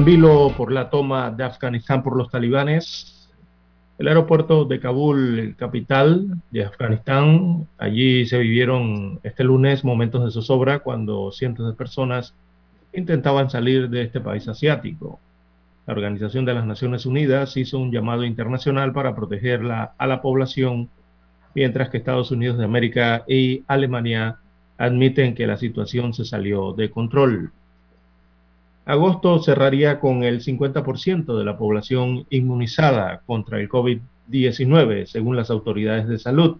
En vilo por la toma de Afganistán por los talibanes. El aeropuerto de Kabul, capital de Afganistán, allí se vivieron este lunes momentos de zozobra cuando cientos de personas intentaban salir de este país asiático. La Organización de las Naciones Unidas hizo un llamado internacional para protegerla a la población, mientras que Estados Unidos de América y Alemania admiten que la situación se salió de control. Agosto cerraría con el 50% de la población inmunizada contra el COVID-19, según las autoridades de salud.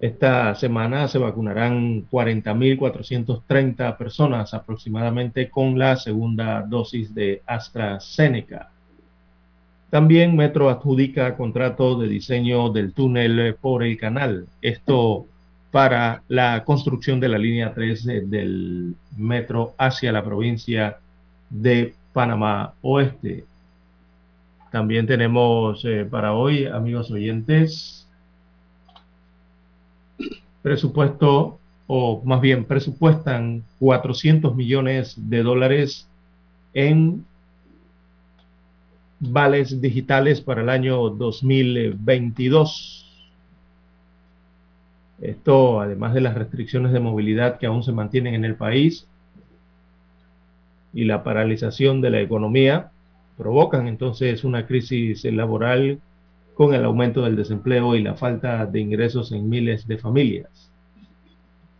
Esta semana se vacunarán 40.430 personas aproximadamente con la segunda dosis de AstraZeneca. También Metro adjudica contrato de diseño del túnel por el canal. Esto para la construcción de la línea 3 del metro hacia la provincia de Panamá Oeste. También tenemos eh, para hoy, amigos oyentes, presupuesto, o más bien presupuestan 400 millones de dólares en vales digitales para el año 2022 esto, además de las restricciones de movilidad que aún se mantienen en el país y la paralización de la economía, provocan entonces una crisis laboral con el aumento del desempleo y la falta de ingresos en miles de familias.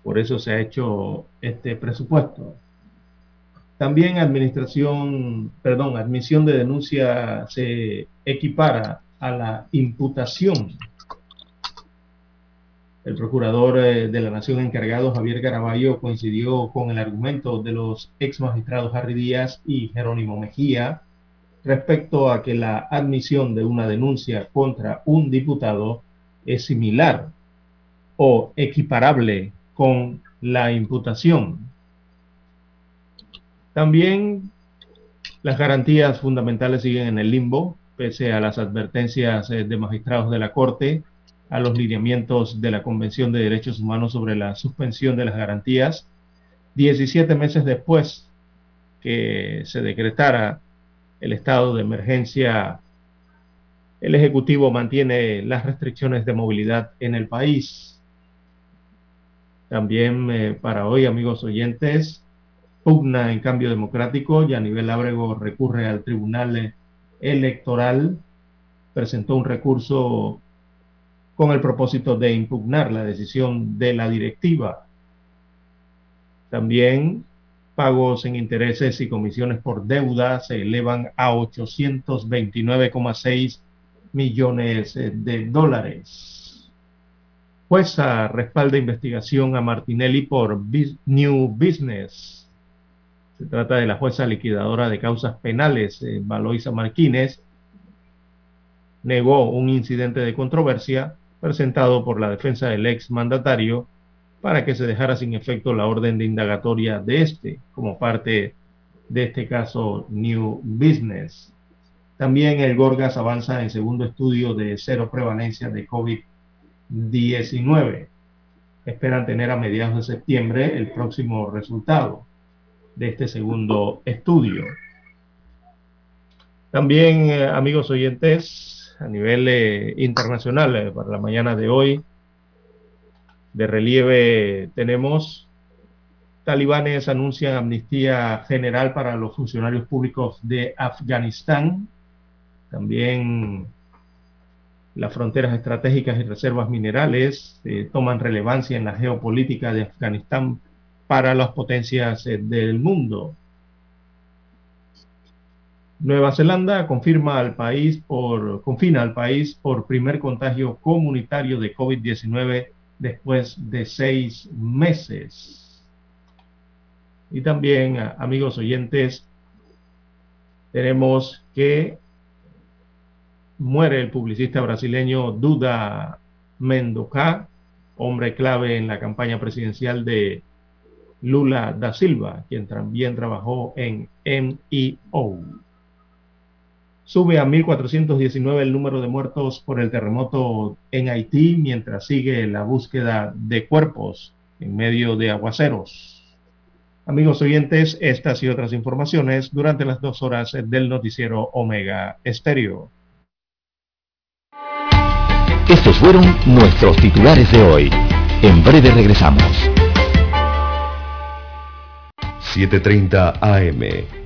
Por eso se ha hecho este presupuesto. También administración, perdón, admisión de denuncia se equipara a la imputación el procurador eh, de la Nación encargado, Javier Caraballo, coincidió con el argumento de los ex magistrados Harry Díaz y Jerónimo Mejía respecto a que la admisión de una denuncia contra un diputado es similar o equiparable con la imputación. También las garantías fundamentales siguen en el limbo, pese a las advertencias eh, de magistrados de la Corte a los lineamientos de la Convención de Derechos Humanos sobre la suspensión de las garantías, 17 meses después que se decretara el estado de emergencia, el Ejecutivo mantiene las restricciones de movilidad en el país. También eh, para hoy, amigos oyentes, pugna en cambio democrático y a nivel Ábrego recurre al Tribunal Electoral, presentó un recurso con el propósito de impugnar la decisión de la directiva. También pagos en intereses y comisiones por deuda se elevan a 829,6 millones de dólares. Jueza respalda investigación a Martinelli por New Business. Se trata de la jueza liquidadora de causas penales, Valoisa Martínez, negó un incidente de controversia presentado por la defensa del ex mandatario para que se dejara sin efecto la orden de indagatoria de este como parte de este caso New Business. También el Gorgas avanza en segundo estudio de cero prevalencia de COVID-19. Esperan tener a mediados de septiembre el próximo resultado de este segundo estudio. También, eh, amigos oyentes, a nivel eh, internacional eh, para la mañana de hoy. De relieve tenemos talibanes anuncian amnistía general para los funcionarios públicos de Afganistán. También las fronteras estratégicas y reservas minerales eh, toman relevancia en la geopolítica de Afganistán para las potencias eh, del mundo. Nueva Zelanda confirma al país por, confina al país por primer contagio comunitario de COVID-19 después de seis meses. Y también, amigos oyentes, tenemos que muere el publicista brasileño Duda Mendoca, hombre clave en la campaña presidencial de Lula da Silva, quien también trabajó en MIO. Sube a 1.419 el número de muertos por el terremoto en Haití mientras sigue la búsqueda de cuerpos en medio de aguaceros. Amigos oyentes, estas y otras informaciones durante las dos horas del noticiero Omega Estéreo. Estos fueron nuestros titulares de hoy. En breve regresamos. 7.30 AM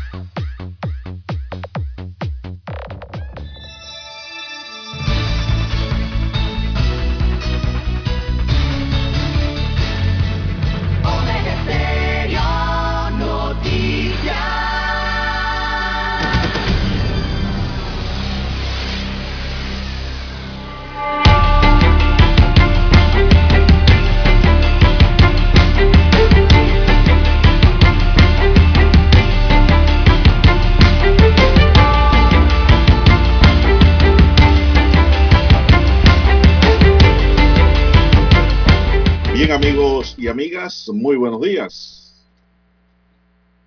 Amigas, muy buenos días.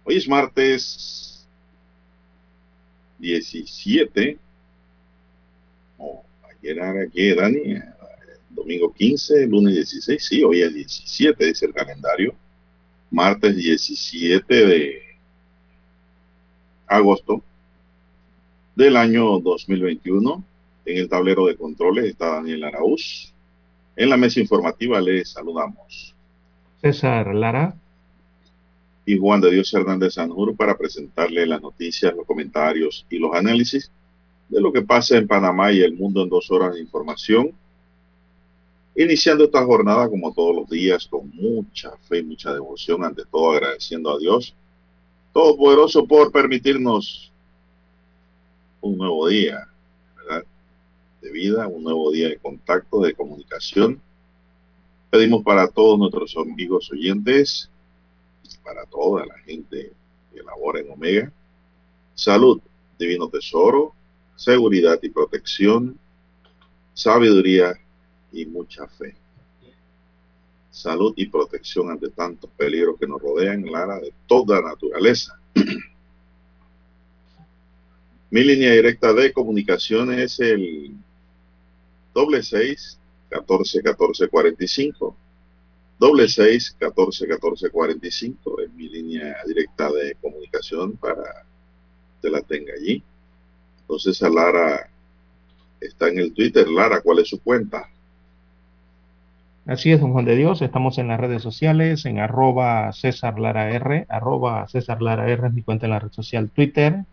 Hoy es martes 17. Oh, ayer era que Dani, domingo 15, lunes 16. Sí, hoy es 17, dice el calendario. Martes 17 de agosto del año 2021. En el tablero de controles está Daniel Araúz en la mesa informativa les saludamos. César Lara. Y Juan de Dios Hernández Sanjur para presentarle las noticias, los comentarios y los análisis de lo que pasa en Panamá y el mundo en dos horas de información. Iniciando esta jornada como todos los días con mucha fe y mucha devoción, ante todo agradeciendo a Dios Todopoderoso por permitirnos un nuevo día, de vida, un nuevo día de contacto, de comunicación. Pedimos para todos nuestros amigos oyentes, para toda la gente que labora en Omega, salud, divino tesoro, seguridad y protección, sabiduría y mucha fe. Salud y protección ante tantos peligros que nos rodean, Lara, de toda naturaleza. Mi línea directa de comunicación es el doble seis, catorce, catorce, cuarenta y cinco. Doble seis, catorce, catorce, cuarenta y cinco es mi línea directa de comunicación para que la tenga allí. Entonces a Lara está en el Twitter. Lara, ¿cuál es su cuenta? Así es, don Juan de Dios. Estamos en las redes sociales, en arroba César Lara R, arroba César Lara R es mi cuenta en la red social Twitter.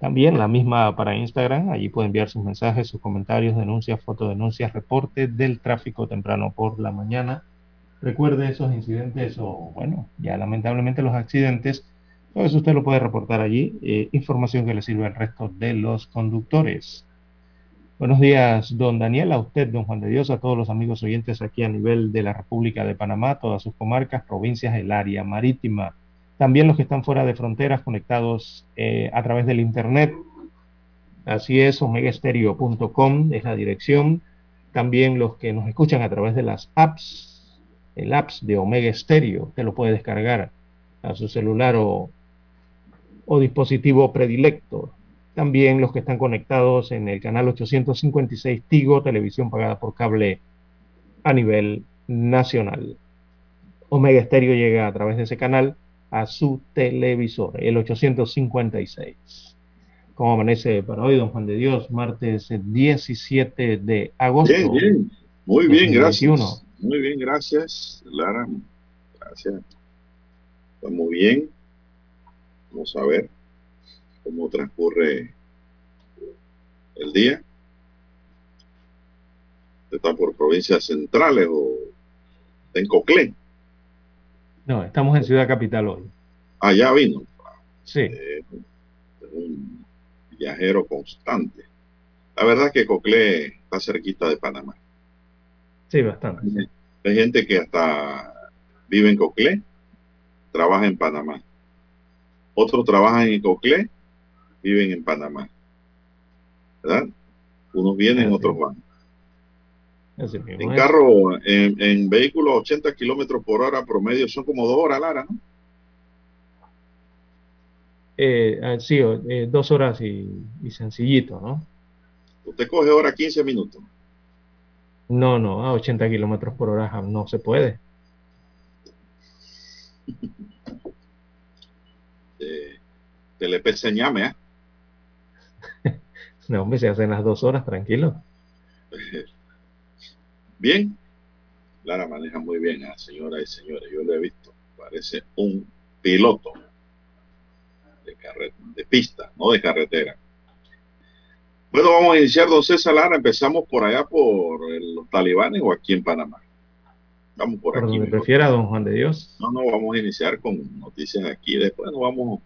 También la misma para Instagram, allí puede enviar sus mensajes, sus comentarios, denuncias, fotodenuncias, reportes del tráfico temprano por la mañana. Recuerde esos incidentes o, bueno, ya lamentablemente los accidentes, todo eso usted lo puede reportar allí, eh, información que le sirve al resto de los conductores. Buenos días, don Daniel, a usted, don Juan de Dios, a todos los amigos oyentes aquí a nivel de la República de Panamá, todas sus comarcas, provincias, el área marítima también los que están fuera de fronteras conectados eh, a través del Internet. Así es, omegaestereo.com es la dirección. También los que nos escuchan a través de las apps el apps de Omega Stereo, que lo puede descargar a su celular o, o dispositivo predilecto. También los que están conectados en el canal 856 Tigo, televisión pagada por cable a nivel nacional. Omega Stereo llega a través de ese canal a su televisor, el 856. ¿Cómo amanece para hoy, don Juan de Dios? Martes 17 de agosto. Bien, bien. Muy bien, gracias. Muy bien, gracias, Lara. Gracias. Estamos bien. Vamos a ver cómo transcurre el día. ¿Está por provincias centrales o en Coclé? No, estamos en Ciudad Capital hoy. Allá vino. Sí. Eh, un viajero constante. La verdad es que Coclé está cerquita de Panamá. Sí, bastante. Hay gente que hasta vive en Coclé, trabaja en Panamá. Otros trabajan en Coclé, viven en Panamá. ¿Verdad? Unos vienen, otros van. En carro, en, en vehículos 80 kilómetros por hora promedio son como dos horas, Lara, ¿no? Eh, ah, sí, eh, dos horas y, y sencillito, ¿no? Usted coge hora 15 minutos. No, no, a 80 kilómetros por hora no se puede. Eh, que le pese ñame, ¿ah? No, hombre, se hacen las dos horas, tranquilo. Bien. Lara maneja muy bien, ah, señoras y señores. Yo lo he visto. Parece un piloto de, carre- de pista, no de carretera. Bueno, vamos a iniciar, don César Lara. Empezamos por allá por los talibanes o aquí en Panamá. Vamos por Por aquí. donde prefiera, don Juan de Dios. No, no, vamos a iniciar con noticias aquí. Después nos vamos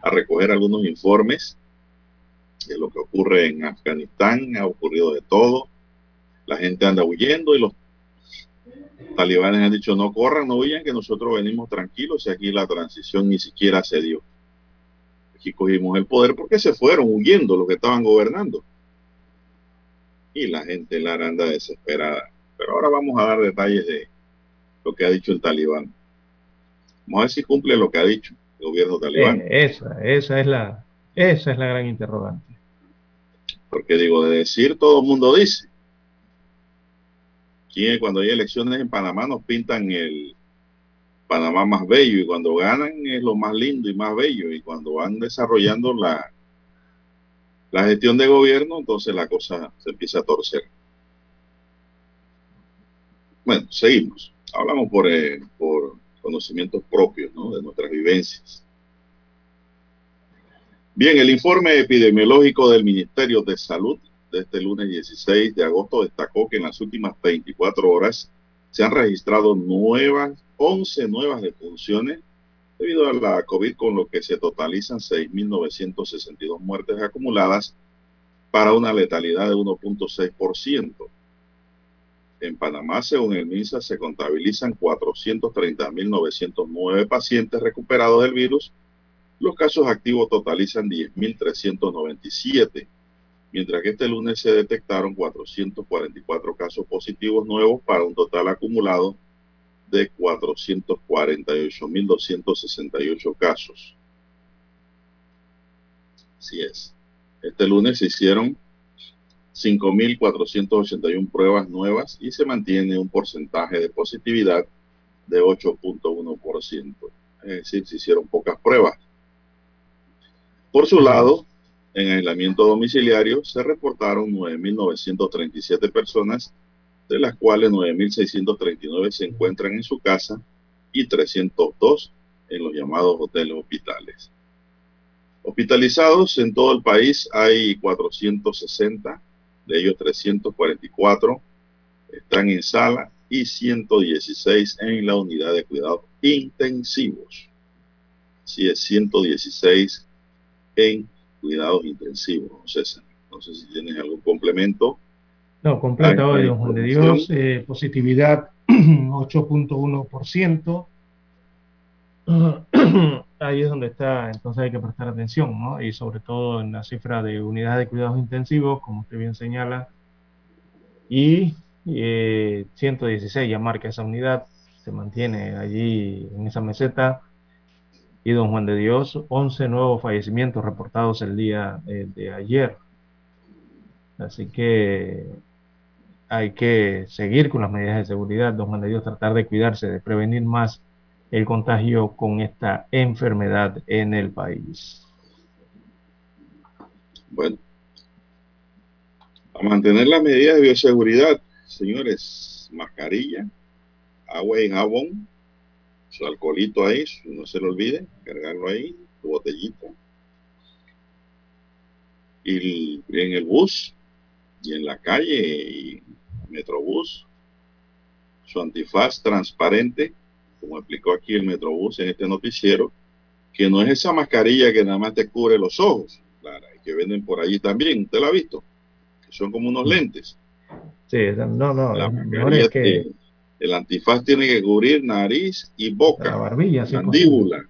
a recoger algunos informes de lo que ocurre en Afganistán. Ha ocurrido de todo. La gente anda huyendo y los talibanes han dicho no corran, no huyan, que nosotros venimos tranquilos y aquí la transición ni siquiera se dio. Aquí cogimos el poder porque se fueron huyendo los que estaban gobernando. Y la gente la anda desesperada. Pero ahora vamos a dar detalles de lo que ha dicho el talibán. Vamos a ver si cumple lo que ha dicho el gobierno talibán. Eh, esa, esa es la, esa es la gran interrogante. Porque digo, de decir todo el mundo dice. Aquí cuando hay elecciones en Panamá nos pintan el Panamá más bello y cuando ganan es lo más lindo y más bello y cuando van desarrollando la, la gestión de gobierno entonces la cosa se empieza a torcer. Bueno, seguimos. Hablamos por, eh, por conocimientos propios ¿no? de nuestras vivencias. Bien, el informe epidemiológico del Ministerio de Salud de este lunes 16 de agosto destacó que en las últimas 24 horas se han registrado nuevas, 11 nuevas defunciones debido a la COVID, con lo que se totalizan 6.962 muertes acumuladas para una letalidad de 1.6%. En Panamá, según el MINSA, se contabilizan 430.909 pacientes recuperados del virus. Los casos activos totalizan 10.397 mientras que este lunes se detectaron 444 casos positivos nuevos para un total acumulado de 448.268 casos. Así es. Este lunes se hicieron 5.481 pruebas nuevas y se mantiene un porcentaje de positividad de 8.1%. Es decir, se hicieron pocas pruebas. Por su lado, en aislamiento domiciliario se reportaron 9.937 personas, de las cuales 9.639 se encuentran en su casa y 302 en los llamados hoteles hospitales. Hospitalizados en todo el país hay 460, de ellos 344 están en sala y 116 en la unidad de cuidados intensivos. Sí, es 116 en cuidados intensivos, César. No sé si tienes algún complemento. No, completa hoy, don Juan de. Dios, eh, positividad 8.1%. Ahí es donde está, entonces hay que prestar atención, ¿no? Y sobre todo en la cifra de unidades de cuidados intensivos, como usted bien señala, y eh, 116 ya marca esa unidad, se mantiene allí en esa meseta. Y don Juan de Dios, 11 nuevos fallecimientos reportados el día eh, de ayer. Así que hay que seguir con las medidas de seguridad, don Juan de Dios, tratar de cuidarse, de prevenir más el contagio con esta enfermedad en el país. Bueno, a mantener las medidas de bioseguridad, señores, mascarilla, agua y jabón, su alcoholito ahí, no se lo olvide, cargarlo ahí, tu botellita. Y en el bus, y en la calle, y Metrobús, su antifaz transparente, como explicó aquí el Metrobús en este noticiero, que no es esa mascarilla que nada más te cubre los ojos, claro, que venden por allí también, usted la ha visto, que son como unos lentes. Sí, no, no, la es que... el antifaz tiene que cubrir nariz y boca, la barbilla, mandíbula.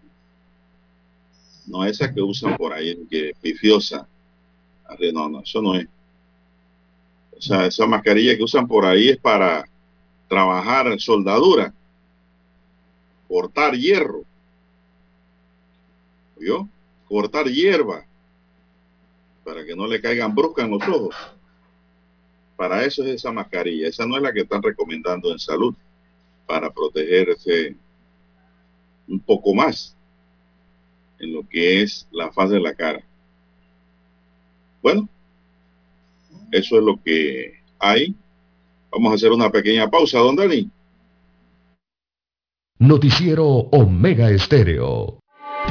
No esa que usan por ahí, que pifiosa. No, no, eso no es. O sea, esa mascarilla que usan por ahí es para trabajar soldadura, cortar hierro, ¿Vio? Cortar hierba para que no le caigan bruscas en los ojos. Para eso es esa mascarilla. Esa no es la que están recomendando en salud para protegerse un poco más en lo que es la faz de la cara. Bueno, eso es lo que hay. Vamos a hacer una pequeña pausa, don Dani. Noticiero Omega Estéreo.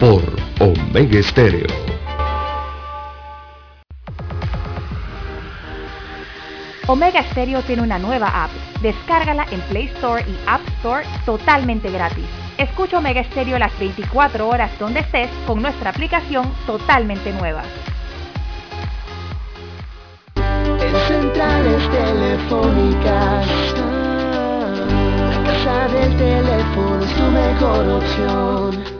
por Omega Estéreo. Omega Stereo tiene una nueva app. Descárgala en Play Store y App Store totalmente gratis. Escucha Omega Stereo las 24 horas donde estés con nuestra aplicación totalmente nueva. centrales telefónicas. La casa del teléfono es tu mejor opción.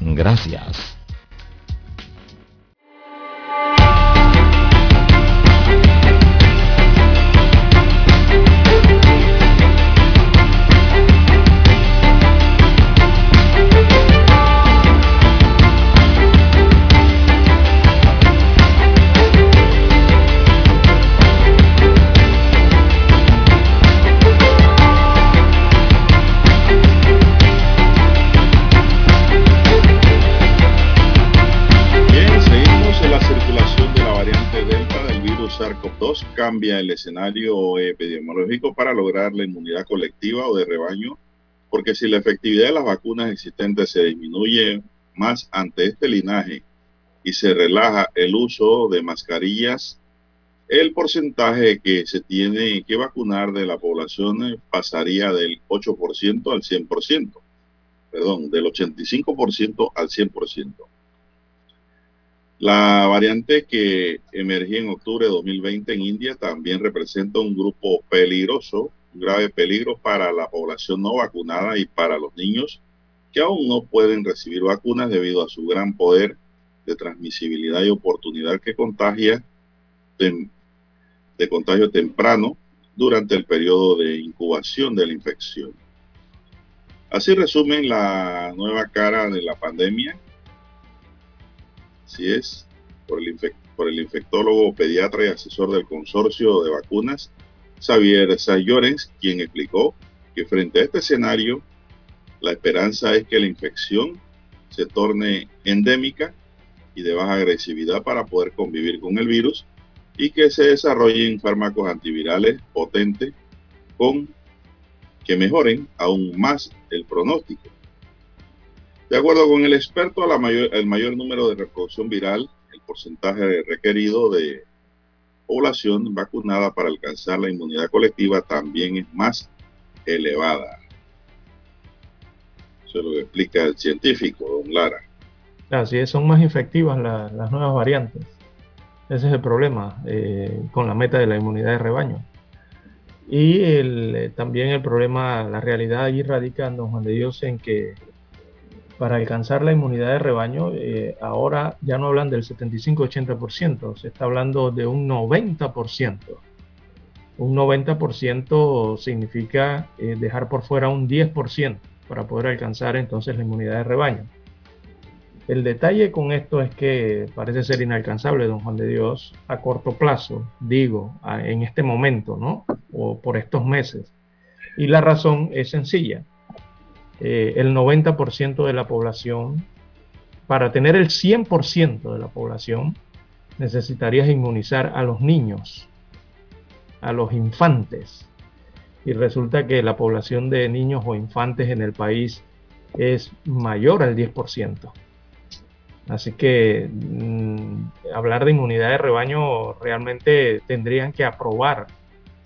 Gracias. Cambia el escenario epidemiológico para lograr la inmunidad colectiva o de rebaño, porque si la efectividad de las vacunas existentes se disminuye más ante este linaje y se relaja el uso de mascarillas, el porcentaje que se tiene que vacunar de la población pasaría del 8% al 100%, perdón, del 85% al 100%. La variante que emergió en octubre de 2020 en India también representa un grupo peligroso, un grave peligro para la población no vacunada y para los niños que aún no pueden recibir vacunas debido a su gran poder de transmisibilidad y oportunidad que contagia de, contagio temprano durante el periodo de incubación de la infección. Así resumen la nueva cara de la pandemia. Así es, por el, por el infectólogo, pediatra y asesor del consorcio de vacunas, Xavier Sayores, quien explicó que frente a este escenario, la esperanza es que la infección se torne endémica y de baja agresividad para poder convivir con el virus y que se desarrollen fármacos antivirales potentes con que mejoren aún más el pronóstico. De acuerdo con el experto, mayor, el mayor número de reproducción viral, el porcentaje requerido de población vacunada para alcanzar la inmunidad colectiva también es más elevada. Eso es lo que explica el científico, don Lara. Así es, son más efectivas las nuevas variantes. Ese es el problema eh, con la meta de la inmunidad de rebaño. Y eh, también el problema, la realidad allí radica, don Juan de Dios, en que para alcanzar la inmunidad de rebaño, eh, ahora ya no hablan del 75-80%, se está hablando de un 90%. Un 90% significa dejar por fuera un 10% para poder alcanzar entonces la inmunidad de rebaño. El detalle con esto es que parece ser inalcanzable, don Juan de Dios, a corto plazo, digo, en este momento, ¿no? O por estos meses. Y la razón es sencilla. Eh, el 90% de la población, para tener el 100% de la población, necesitarías inmunizar a los niños, a los infantes. Y resulta que la población de niños o infantes en el país es mayor al 10%. Así que mm, hablar de inmunidad de rebaño realmente tendrían que aprobar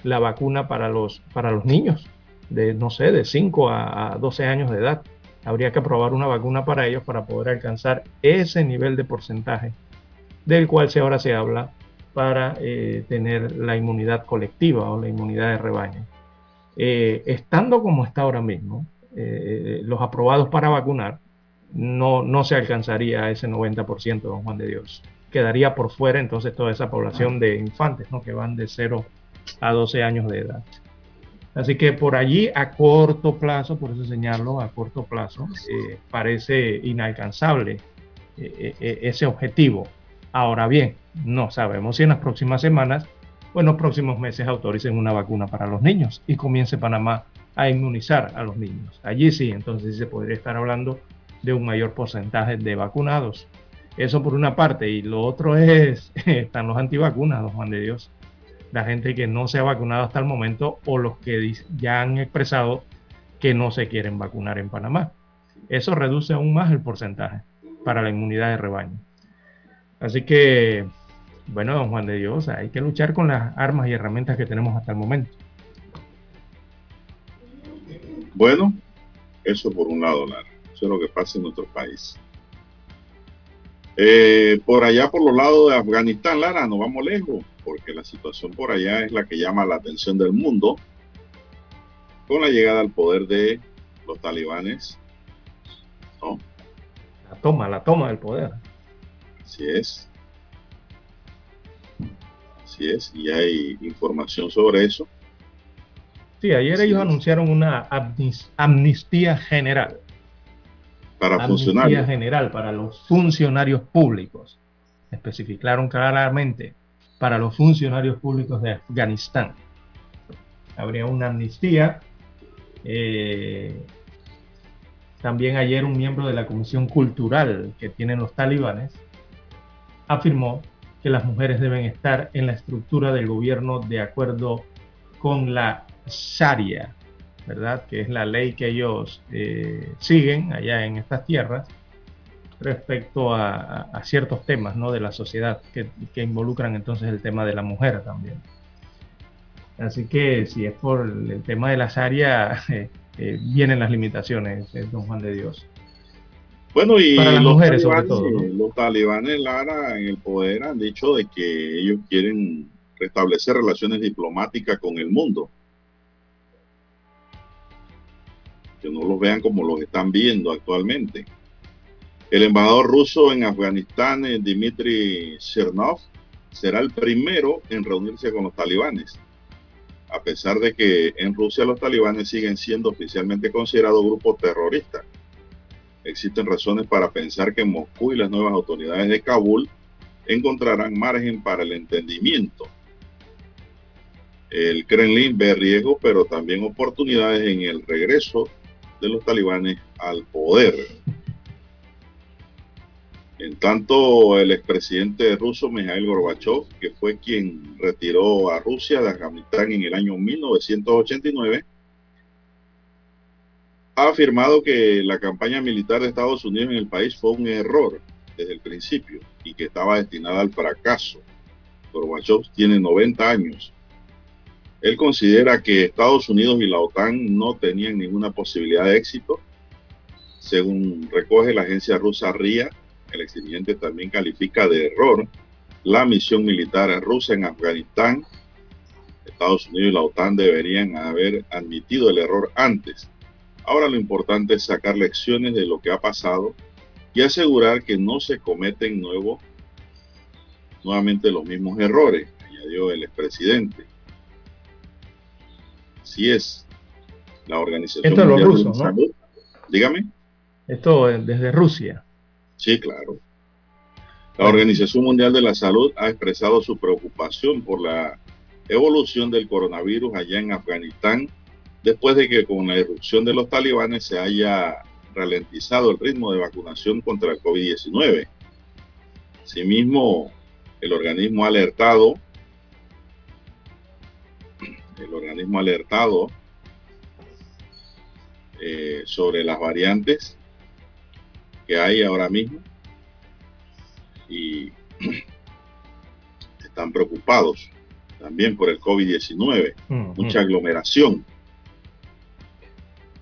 la vacuna para los, para los niños de, no sé, de 5 a, 12 años de edad. Habría que aprobar una vacuna para ellos para poder alcanzar ese nivel de porcentaje del cual se ahora se habla para eh, tener la inmunidad colectiva o la inmunidad de rebaño. Eh, estando como está ahora mismo, eh, los aprobados para vacunar, no, no se alcanzaría ese 90%, don Juan de Dios. Quedaría por fuera entonces toda esa población de infantes, ¿no? que van de 0 a 12 años de edad. Así que por allí a corto plazo, por eso señalo, a corto plazo, eh, parece inalcanzable eh, eh, ese objetivo. Ahora bien, no sabemos si en las próximas semanas o en los próximos meses autoricen una vacuna para los niños y comience Panamá a inmunizar a los niños. Allí sí, entonces se podría estar hablando de un mayor porcentaje de vacunados. Eso por una parte. Y lo otro es, están los antivacunados, Juan de Dios. La gente que no se ha vacunado hasta el momento o los que ya han expresado que no se quieren vacunar en Panamá. Eso reduce aún más el porcentaje para la inmunidad de rebaño. Así que, bueno, don Juan de Dios, hay que luchar con las armas y herramientas que tenemos hasta el momento. Bueno, eso por un lado, Lara. Eso es lo que pasa en nuestro país. Eh, por allá, por los lados de Afganistán, Lara, no vamos lejos, porque la situación por allá es la que llama la atención del mundo con la llegada al poder de los talibanes. La toma, la toma del poder. Así es. Así es, y hay información sobre eso. Sí, ayer ellos anunciaron una amnistía general para funcionarios. general para los funcionarios públicos. Especificaron claramente para los funcionarios públicos de Afganistán. Habría una amnistía. Eh, también ayer un miembro de la Comisión Cultural que tienen los talibanes afirmó que las mujeres deben estar en la estructura del gobierno de acuerdo con la Sharia, ¿verdad? Que es la ley que ellos eh, siguen allá en estas tierras respecto a, ciertos temas ¿no? de la sociedad que, involucran entonces el tema de la mujer también. Así que si es por el tema de las áreas, eh, eh, vienen las limitaciones, don Juan de Dios. Bueno, y Para las los mujeres talibanes, sobre todo. Los talibanes, Lara, en el poder han dicho de que ellos quieren restablecer relaciones diplomáticas con el mundo que no los vean como los están viendo actualmente. El embajador ruso en Afganistán, eh, Dmitry Chernov, será el primero en reunirse con los talibanes, a pesar de que en Rusia los talibanes siguen siendo oficialmente considerados grupos terroristas. Existen razones para pensar que Moscú y las nuevas autoridades de Kabul encontrarán margen para el entendimiento. El Kremlin ve riesgos, pero también oportunidades en el regreso de los talibanes al poder. En tanto, el expresidente ruso Mikhail Gorbachev, que fue quien retiró a Rusia de Afganistán en el año 1989, ha afirmado que la campaña militar de Estados Unidos en el país fue un error desde el principio y que estaba destinada al fracaso. Gorbachev tiene 90 años. Él considera que Estados Unidos y la OTAN no tenían ninguna posibilidad de éxito. Según recoge la agencia rusa RIA, el exdirigente también califica de error la misión militar rusa en Afganistán. Estados Unidos y la OTAN deberían haber admitido el error antes. Ahora lo importante es sacar lecciones de lo que ha pasado y asegurar que no se cometen nuevo, nuevamente los mismos errores, añadió el expresidente. Así es. La Organización Esto es lo ruso, ¿no? Salud. Dígame. Esto desde Rusia. Sí, claro. La Organización Mundial de la Salud ha expresado su preocupación por la evolución del coronavirus allá en Afganistán, después de que con la irrupción de los talibanes se haya ralentizado el ritmo de vacunación contra el COVID-19. Asimismo, el organismo ha alertado, el organismo alertado eh, sobre las variantes que hay ahora mismo y están preocupados también por el COVID-19, mucha aglomeración.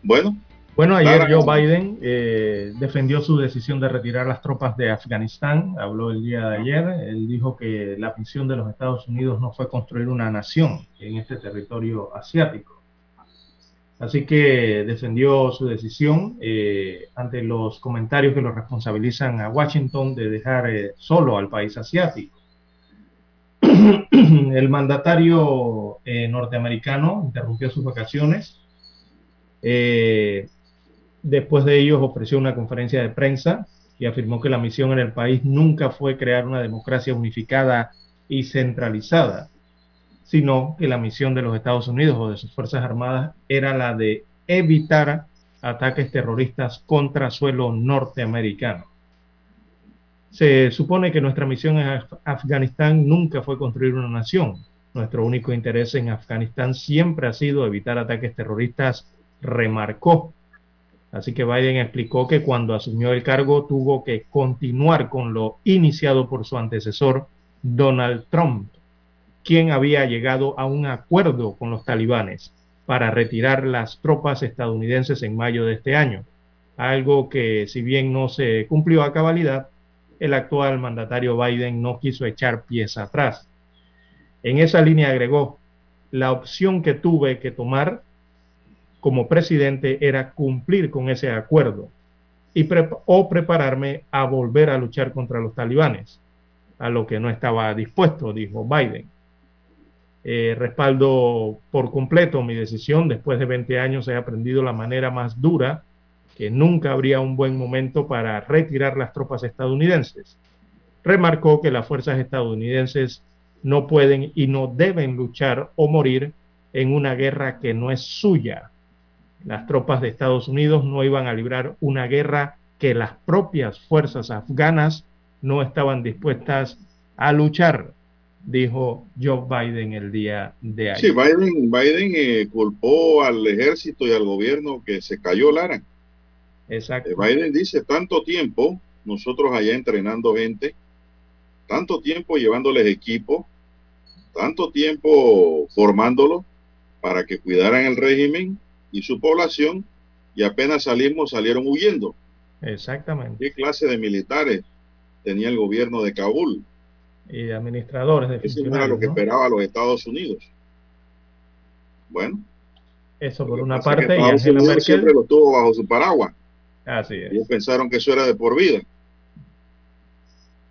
Bueno, bueno, ayer Joe Biden eh, defendió su decisión de retirar las tropas de Afganistán. Habló el día de ayer. Él dijo que la misión de los Estados Unidos no fue construir una nación en este territorio asiático. Así que defendió su decisión eh, ante los comentarios que lo responsabilizan a Washington de dejar eh, solo al país asiático. el mandatario norteamericano interrumpió sus vacaciones. Después de ellos ofreció una conferencia de prensa y afirmó que la misión en el país nunca fue crear una democracia unificada y centralizada, sino que la misión de los Estados Unidos o de sus Fuerzas Armadas era la de evitar ataques terroristas contra suelo norteamericano. Se supone que nuestra misión en Afganistán nunca fue construir una nación. Nuestro único interés en Afganistán siempre ha sido evitar ataques terroristas, remarcó Así que Biden explicó que cuando asumió el cargo tuvo que continuar con lo iniciado por su antecesor, Donald Trump, quien había llegado a un acuerdo con los talibanes para retirar las tropas estadounidenses en mayo de este año, algo que si bien no se cumplió a cabalidad, el actual mandatario Biden no quiso echar pies atrás. En esa línea agregó, la opción que tuve que tomar como presidente era cumplir con ese acuerdo y o prepararme a volver a luchar contra los talibanes, a lo que no estaba dispuesto, dijo Biden. Eh, respaldo por completo mi decisión. Después de 20 años he aprendido la manera más dura que nunca habría un buen momento para retirar las tropas estadounidenses. Remarcó que las fuerzas estadounidenses no pueden y no deben luchar o morir en una guerra que no es suya las tropas de Estados Unidos no iban a librar una guerra que las propias fuerzas afganas no estaban dispuestas a luchar, dijo Joe Biden el día de ayer. Sí, Biden, Biden eh, culpó al ejército y al gobierno que se cayó Lara. Exacto. Eh, Biden dice, tanto tiempo nosotros allá entrenando gente, tanto tiempo llevándoles equipo, tanto tiempo formándolos para que cuidaran el régimen y su población y apenas salimos salieron huyendo. Exactamente. ¿Qué clase de militares tenía el gobierno de Kabul? Y de administradores de Eso era lo que esperaba los Estados Unidos. Bueno. Eso por una parte. Y Angela Merkel siempre lo tuvo bajo su paraguas. Así es. Ellos pensaron que eso era de por vida.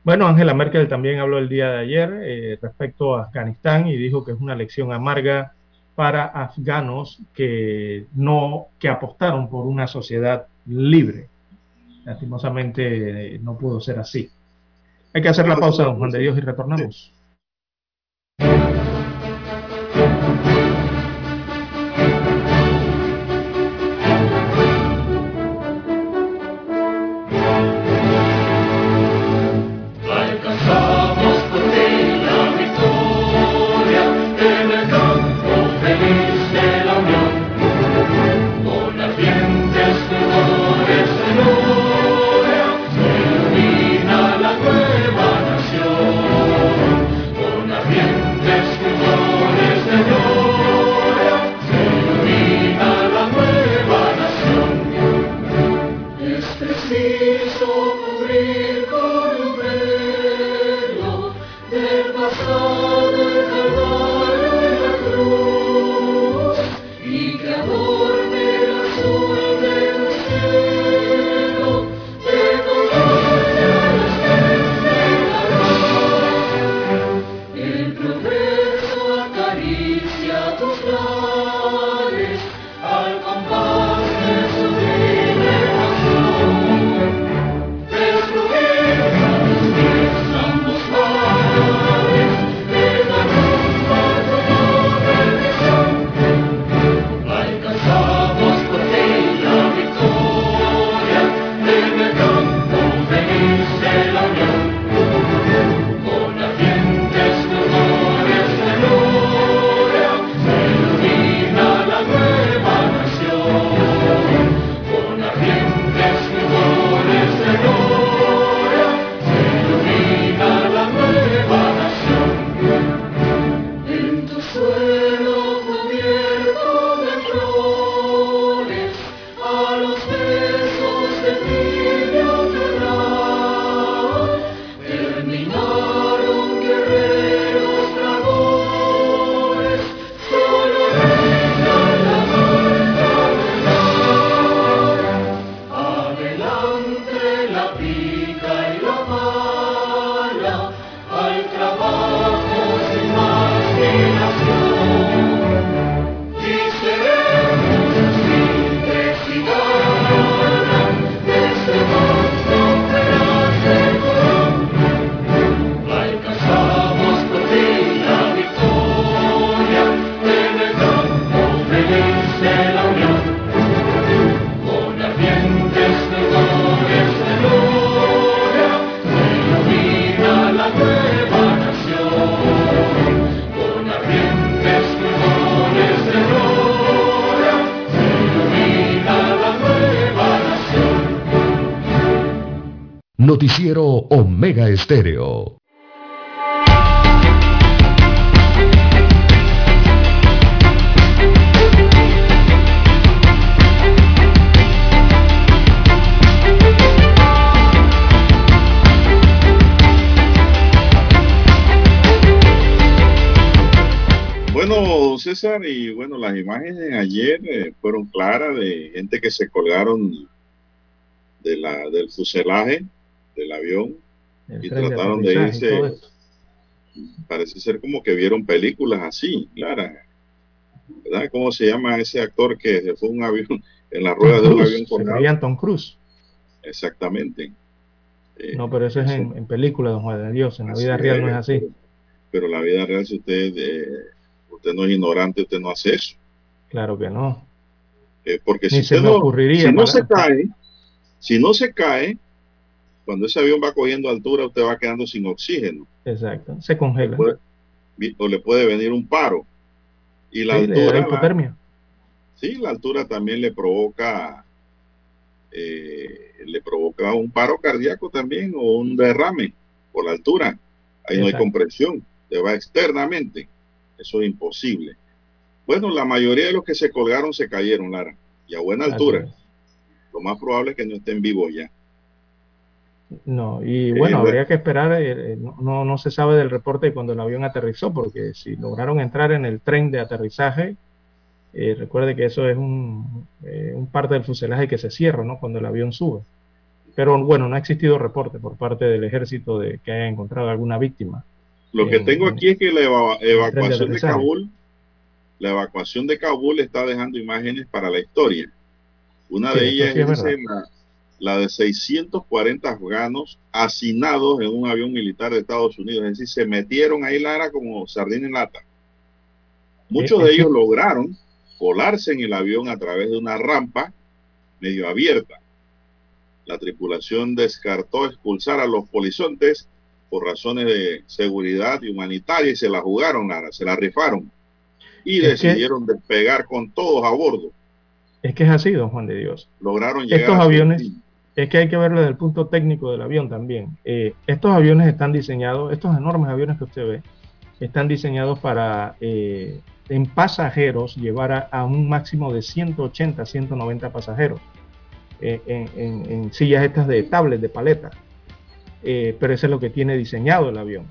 Bueno, Angela Merkel también habló el día de ayer eh, respecto a Afganistán y dijo que es una lección amarga para afganos que no que apostaron por una sociedad libre. Lastimosamente eh, no pudo ser así. Hay que hacer la pausa, don Juan de Dios, y retornamos. Omega Estéreo. Bueno, César, y bueno, las imágenes ayer eh, fueron claras de gente que se colgaron de la, del fuselaje del avión y trataron de, irse. Parece ser como que vieron películas así, Clara. ¿Verdad? ¿Cómo se llama ese actor que se fue un avión en la rueda de un avión con Tom Cruise. Exactamente. Eh, no, pero eso es en, película, don Juan de Dios. En la vida real no es así. Pero, en la vida real, si usted, eh, usted no es ignorante, usted no hace eso. Claro que no. Eh, porque si, se no, si no se cae, si no se cae, cuando ese avión va cogiendo altura, usted va quedando sin oxígeno. Exacto, se congela. o le puede venir un paro. Y la altura. sí, la altura también le provoca. Eh, le provoca un paro cardíaco también o un derrame por la altura. Ahí no hay comprensión, te va externamente. Eso es imposible. Bueno, la mayoría de los que se colgaron se cayeron, Lara, y a buena altura. Lo más probable es que no estén vivos ya. No, y bueno, habría que esperar, eh, eh, no, no, se sabe del reporte de cuando el avión aterrizó, porque si lograron entrar en el tren de aterrizaje, Eh, recuerde que eso es un, un, parte del fuselaje que se cierra ¿no? cuando el avión sube. Pero bueno, no ha existido reporte por parte del ejército de que haya encontrado alguna víctima. Lo que tengo aquí es que la evacuación de Kabul, la evacuación de Kabul está dejando imágenes para la historia. Una de ellas es, la, de 640 afganos hacinados en un avión militar de Estados Unidos. Es decir, se metieron ahí, Lara, como sardina en lata. Muchos de ellos lograron colarse en el avión a través de una rampa medio abierta. La tripulación descartó expulsar a los polizontes por razones de seguridad y humanitaria y se la jugaron, Lara, se la rifaron y decidieron despegar con todos a bordo. Es que es así, don Juan de Dios. Lograron llegar Estos aviones, es que hay que verlo desde el punto técnico del avión también. Eh, estos aviones están diseñados, estos enormes aviones que usted ve, están diseñados para eh, en pasajeros llevar a, un máximo de 180, 190 pasajeros eh, en, sillas estas de tablet, de paleta. pero eso es lo que tiene diseñado el avión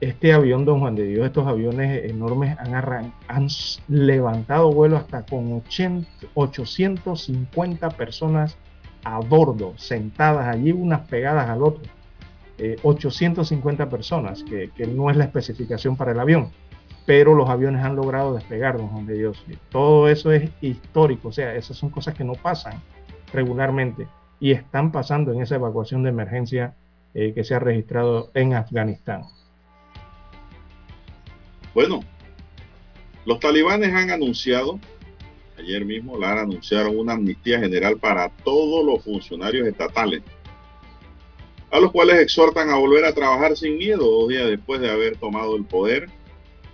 este avión, don Juan de Dios, estos aviones enormes han, han levantado vuelo hasta con 80, 850 personas a bordo, sentadas allí, unas pegadas al otro. 850 eh, personas, que, no es la especificación para el avión, pero los aviones han logrado despegar, don Juan de Dios. Todo eso es histórico, o sea, esas son cosas que no pasan regularmente y están pasando en esa evacuación de emergencia eh, que se ha registrado en Afganistán. Bueno, los talibanes han anunciado, ayer mismo la anunciaron una amnistía general para todos los funcionarios estatales, a los cuales exhortan a volver a trabajar sin miedo dos días después de haber tomado el poder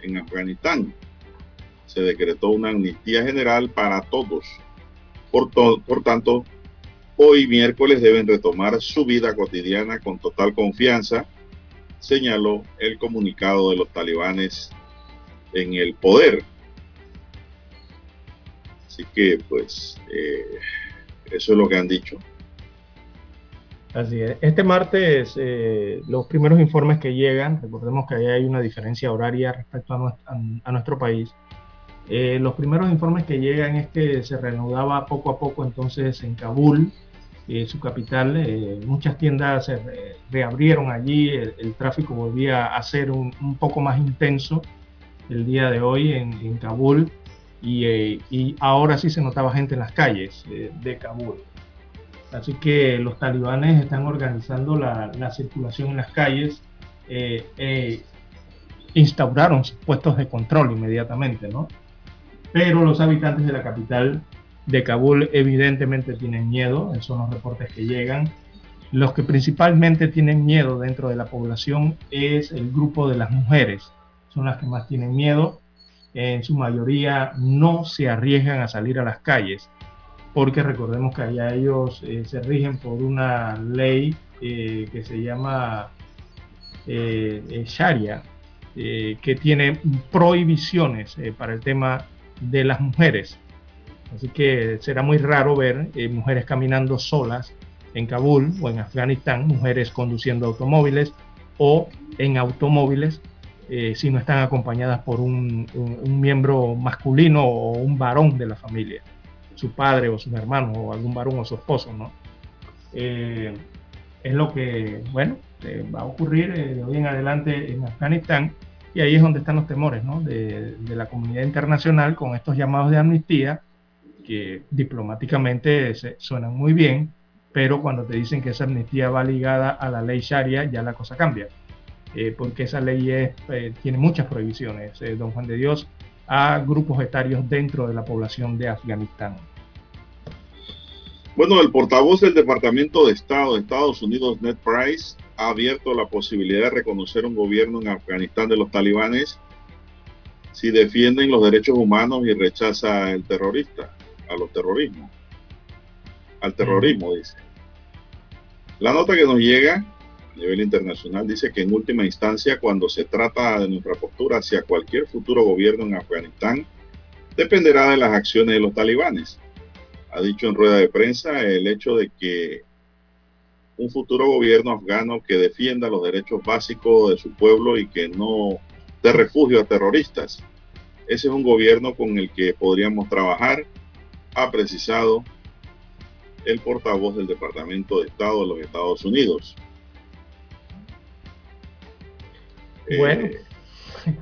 en Afganistán. Se decretó una amnistía general para todos. Por, por tanto, hoy miércoles deben retomar su vida cotidiana con total confianza, señaló el comunicado de los talibanes en el poder. Así que, pues, eh, eso es lo que han dicho. Así es. Este martes, eh, los primeros informes que llegan, recordemos que ahí hay una diferencia horaria respecto a, nuestro, país. Eh, los primeros informes que llegan es que se reanudaba poco a poco entonces en Kabul, su capital. muchas tiendas se reabrieron allí, el, tráfico volvía a ser un, un poco más intenso el día de hoy en, Kabul eh, y, ahora sí se notaba gente en las calles eh, de Kabul. Así que los talibanes están organizando la, circulación en las calles, eh, instauraron puestos de control inmediatamente, ¿no? Pero los habitantes de la capital de Kabul evidentemente tienen miedo, esos son los reportes que llegan. Los que principalmente tienen miedo dentro de la población es el grupo de las mujeres, son las que más tienen miedo. En su mayoría no se arriesgan a salir a las calles, porque recordemos que allá ellos eh, se rigen por una ley eh, que se llama eh, Sharia, que tiene prohibiciones para el tema de las mujeres. Así que será muy raro ver mujeres caminando solas en Kabul o en Afganistán, mujeres conduciendo automóviles o en automóviles eh, si no están acompañadas por un, miembro masculino o un varón de la familia, su padre o sus hermanos o algún varón o su esposo, ¿no? Eh, es lo que, bueno, eh, va a ocurrir de hoy en adelante en Afganistán y ahí es donde están los temores, ¿no? De, de la comunidad internacional con estos llamados de amnistía que diplomáticamente se, suenan muy bien, pero cuando te dicen que esa amnistía va ligada a la ley Sharia, ya la cosa cambia. Eh, porque esa ley eh, tiene muchas prohibiciones, eh, don Juan de Dios, a grupos etarios dentro de la población de Afganistán. Bueno, el portavoz del Departamento de Estado de Estados Unidos, Ned Price, ha abierto la posibilidad de reconocer un gobierno en Afganistán de los talibanes si defienden los derechos humanos y rechaza el terrorista, a los terrorismos, al terrorismo, dice. La nota que nos llega a nivel internacional dice que en última instancia, cuando se trata de nuestra postura hacia cualquier futuro gobierno en Afganistán, dependerá de las acciones de los talibanes. Ha dicho en rueda de prensa el hecho de que un futuro gobierno afgano que defienda los derechos básicos de su pueblo y que no dé refugio a terroristas ese es un gobierno con el que podríamos trabajar, ha precisado el portavoz del Departamento de Estado de los Estados Unidos. Bueno, eh,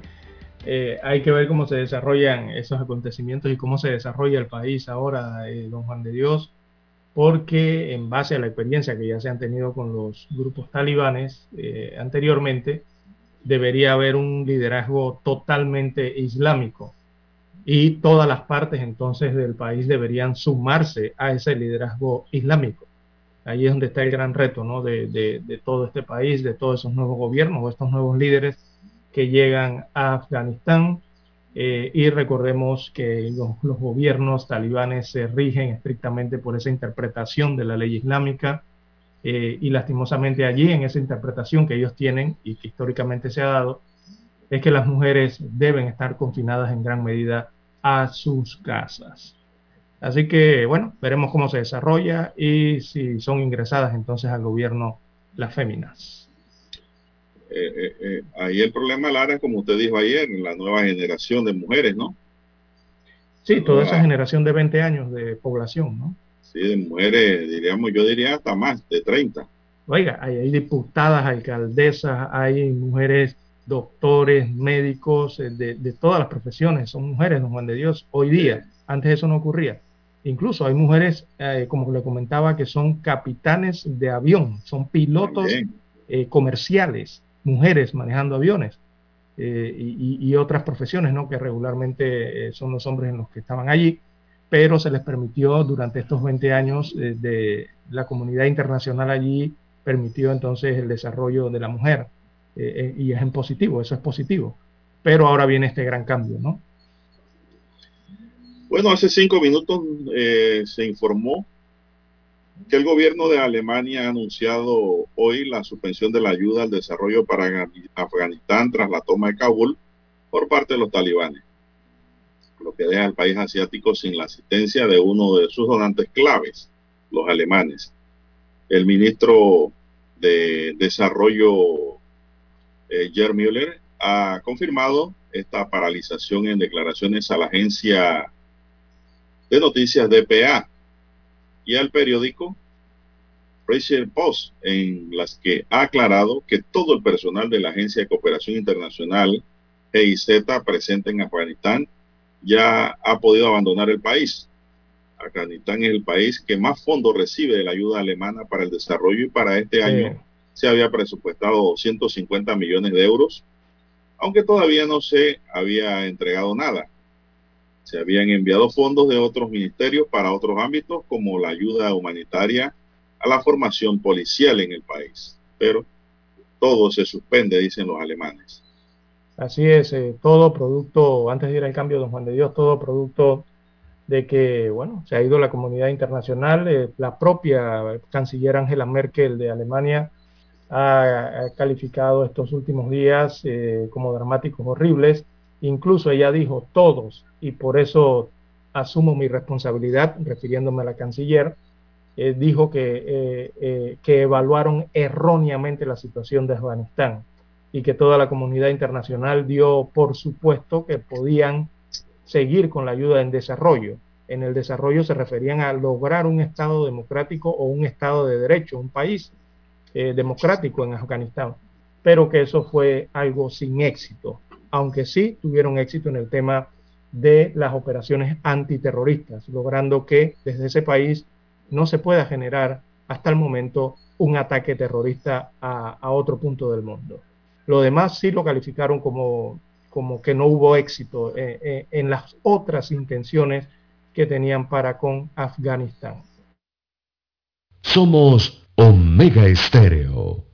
eh, hay que ver cómo se desarrollan esos acontecimientos y cómo se desarrolla el país ahora, eh, don Juan de Dios, porque en base a la experiencia que ya se han tenido con los grupos talibanes anteriormente, debería haber un liderazgo totalmente islámico y todas las partes entonces del país deberían sumarse a ese liderazgo islámico. Ahí es donde está el gran reto ¿no? de, todo este país, de todos esos nuevos gobiernos o estos nuevos líderes que llegan a Afganistán. Eh, y recordemos que los, gobiernos talibanes se rigen estrictamente por esa interpretación de la ley islámica eh, y lastimosamente allí en esa interpretación que ellos tienen y que históricamente se ha dado, es que las mujeres deben estar confinadas en gran medida a sus casas. Así que, bueno, veremos cómo se desarrolla y si son ingresadas entonces al gobierno las féminas. Eh, eh, ahí el problema, Lara, como usted dijo ayer, la nueva generación de mujeres, ¿no? Sí, toda esa generación de 20 años de población, ¿no? Sí, de mujeres, diríamos, yo diría hasta más, de 30. Oiga, hay, diputadas, alcaldesas, hay mujeres doctores, médicos, eh, de, todas las profesiones, son mujeres, don Juan de Dios, hoy día, antes eso no ocurría. Incluso hay mujeres, eh, como le comentaba, que son capitanes de avión, son pilotos eh, comerciales, mujeres manejando aviones y, otras profesiones, ¿no? Que regularmente son los hombres en los que estaban allí pero se les permitió durante estos 20 años eh, de la comunidad internacional allí, permitió entonces el desarrollo de la mujer. Eh, eh, y es en positivo, eso es positivo. Pero ahora viene este gran cambio, ¿no? Bueno, hace cinco minutos se informó que el gobierno de Alemania ha anunciado hoy la suspensión de la ayuda al desarrollo para Afganistán tras la toma de Kabul por parte de los talibanes lo que deja al país asiático sin la asistencia de uno de sus donantes claves, los alemanes. El ministro de Desarrollo, eh, Müller, ha confirmado esta paralización en declaraciones a la agencia de noticias DPA y al periódico Rachel Post, en las que ha aclarado que todo el personal de la Agencia de Cooperación Internacional, GIZ, presente en Afganistán, ya ha podido abandonar el país. Afganistán es el país que más fondos recibe de la ayuda alemana para el desarrollo y para este año se había presupuestado 150 millones de euros, aunque todavía no se había entregado nada. Se habían enviado fondos de otros ministerios para otros ámbitos como la ayuda humanitaria a la formación policial en el país. Pero todo se suspende, dicen los alemanes. Así es, eh, todo producto, antes de ir al cambio, don Juan de Dios, todo producto de que, bueno, se ha ido la comunidad internacional, eh, la propia canciller Angela Merkel de Alemania ha, calificado estos últimos días eh, como dramáticos, horribles, incluso ella dijo todos, y por eso asumo mi responsabilidad, refiriéndome a la canciller, dijo que, que evaluaron erróneamente la situación de Afganistán y que toda la comunidad internacional dio por supuesto que podían seguir con la ayuda en desarrollo. En el desarrollo se referían a lograr un Estado democrático o un Estado de derecho, un país eh, democrático en Afganistán, pero que eso fue algo sin éxito, aunque sí tuvieron éxito en el tema de las operaciones antiterroristas, logrando que desde ese país no se pueda generar hasta el momento un ataque terrorista a otro punto del mundo. Lo demás sí lo calificaron como, como que no hubo éxito eh, eh, en las otras intenciones que tenían para con Afganistán. Somos Omega Estéreo.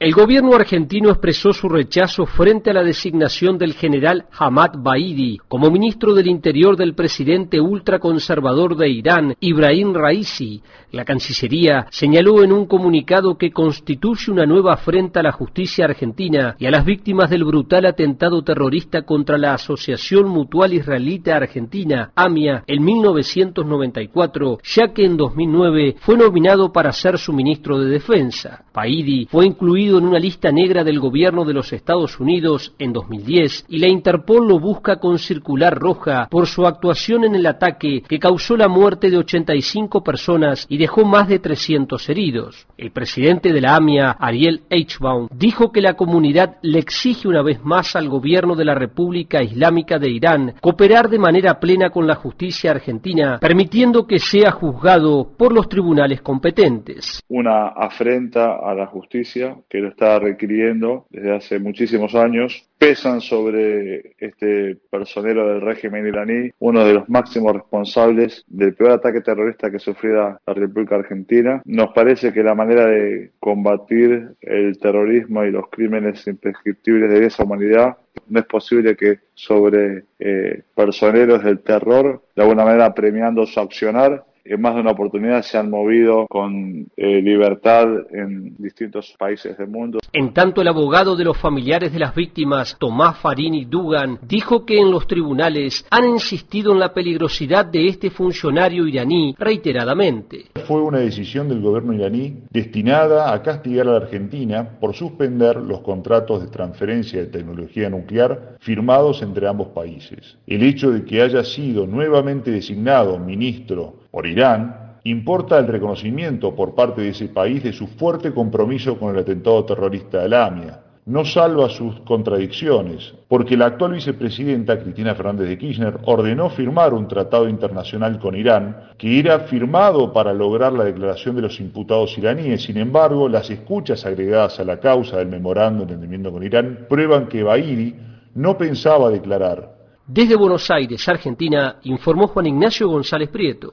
El gobierno argentino expresó su rechazo frente a la designación del general Hamad Baidi como ministro del Interior del presidente ultraconservador de Irán, Ibrahim Raisi. La Cancillería señaló en un comunicado que constituye una nueva afrenta a la justicia argentina y a las víctimas del brutal atentado terrorista contra la Asociación Mutual Israelita Argentina, AMIA, en 1994, ya que en 2009 fue nominado para ser su ministro de Defensa. Baidi fue incluido en una lista negra del gobierno de los Estados Unidos en 2010 y la Interpol lo busca con circular roja por su actuación en el ataque que causó la muerte de 85 personas y dejó más de 300 heridos. El presidente de la AMIA, Ariel Eichbaum, dijo que la comunidad le exige una vez más al gobierno de la República Islámica de Irán cooperar de manera plena con la justicia argentina, permitiendo que sea juzgado por los tribunales competentes. Una afrenta a la justicia que lo está requiriendo desde hace muchísimos años, pesan sobre este personero del régimen iraní, uno de los máximos responsables del peor ataque terrorista que sufriera la República Argentina. Nos parece que la manera de combatir el terrorismo y los crímenes imprescriptibles de esa humanidad no es posible que sobre eh, personeros del terror, de alguna manera premiando su accionar, en más de una oportunidad se han movido con eh, libertad en distintos países del mundo. En tanto, el abogado de los familiares de las víctimas, Tomás Farini Dugan, dijo que en los tribunales han insistido en la peligrosidad de este funcionario iraní reiteradamente. Fue una decisión del gobierno iraní destinada a castigar a la Argentina por suspender los contratos de transferencia de tecnología nuclear firmados entre ambos países. El hecho de que haya sido nuevamente designado ministro por Irán, importa el reconocimiento por parte de ese país de su fuerte compromiso con el atentado terrorista de la AMIA. No salva sus contradicciones, porque la actual vicepresidenta Cristina Fernández de Kirchner ordenó firmar un tratado internacional con Irán que era firmado para lograr la declaración de los imputados iraníes. Sin embargo, las escuchas agregadas a la causa del memorando de entendimiento con Irán prueban que Baidi no pensaba declarar. Desde Buenos Aires, Argentina, informó Juan Ignacio González Prieto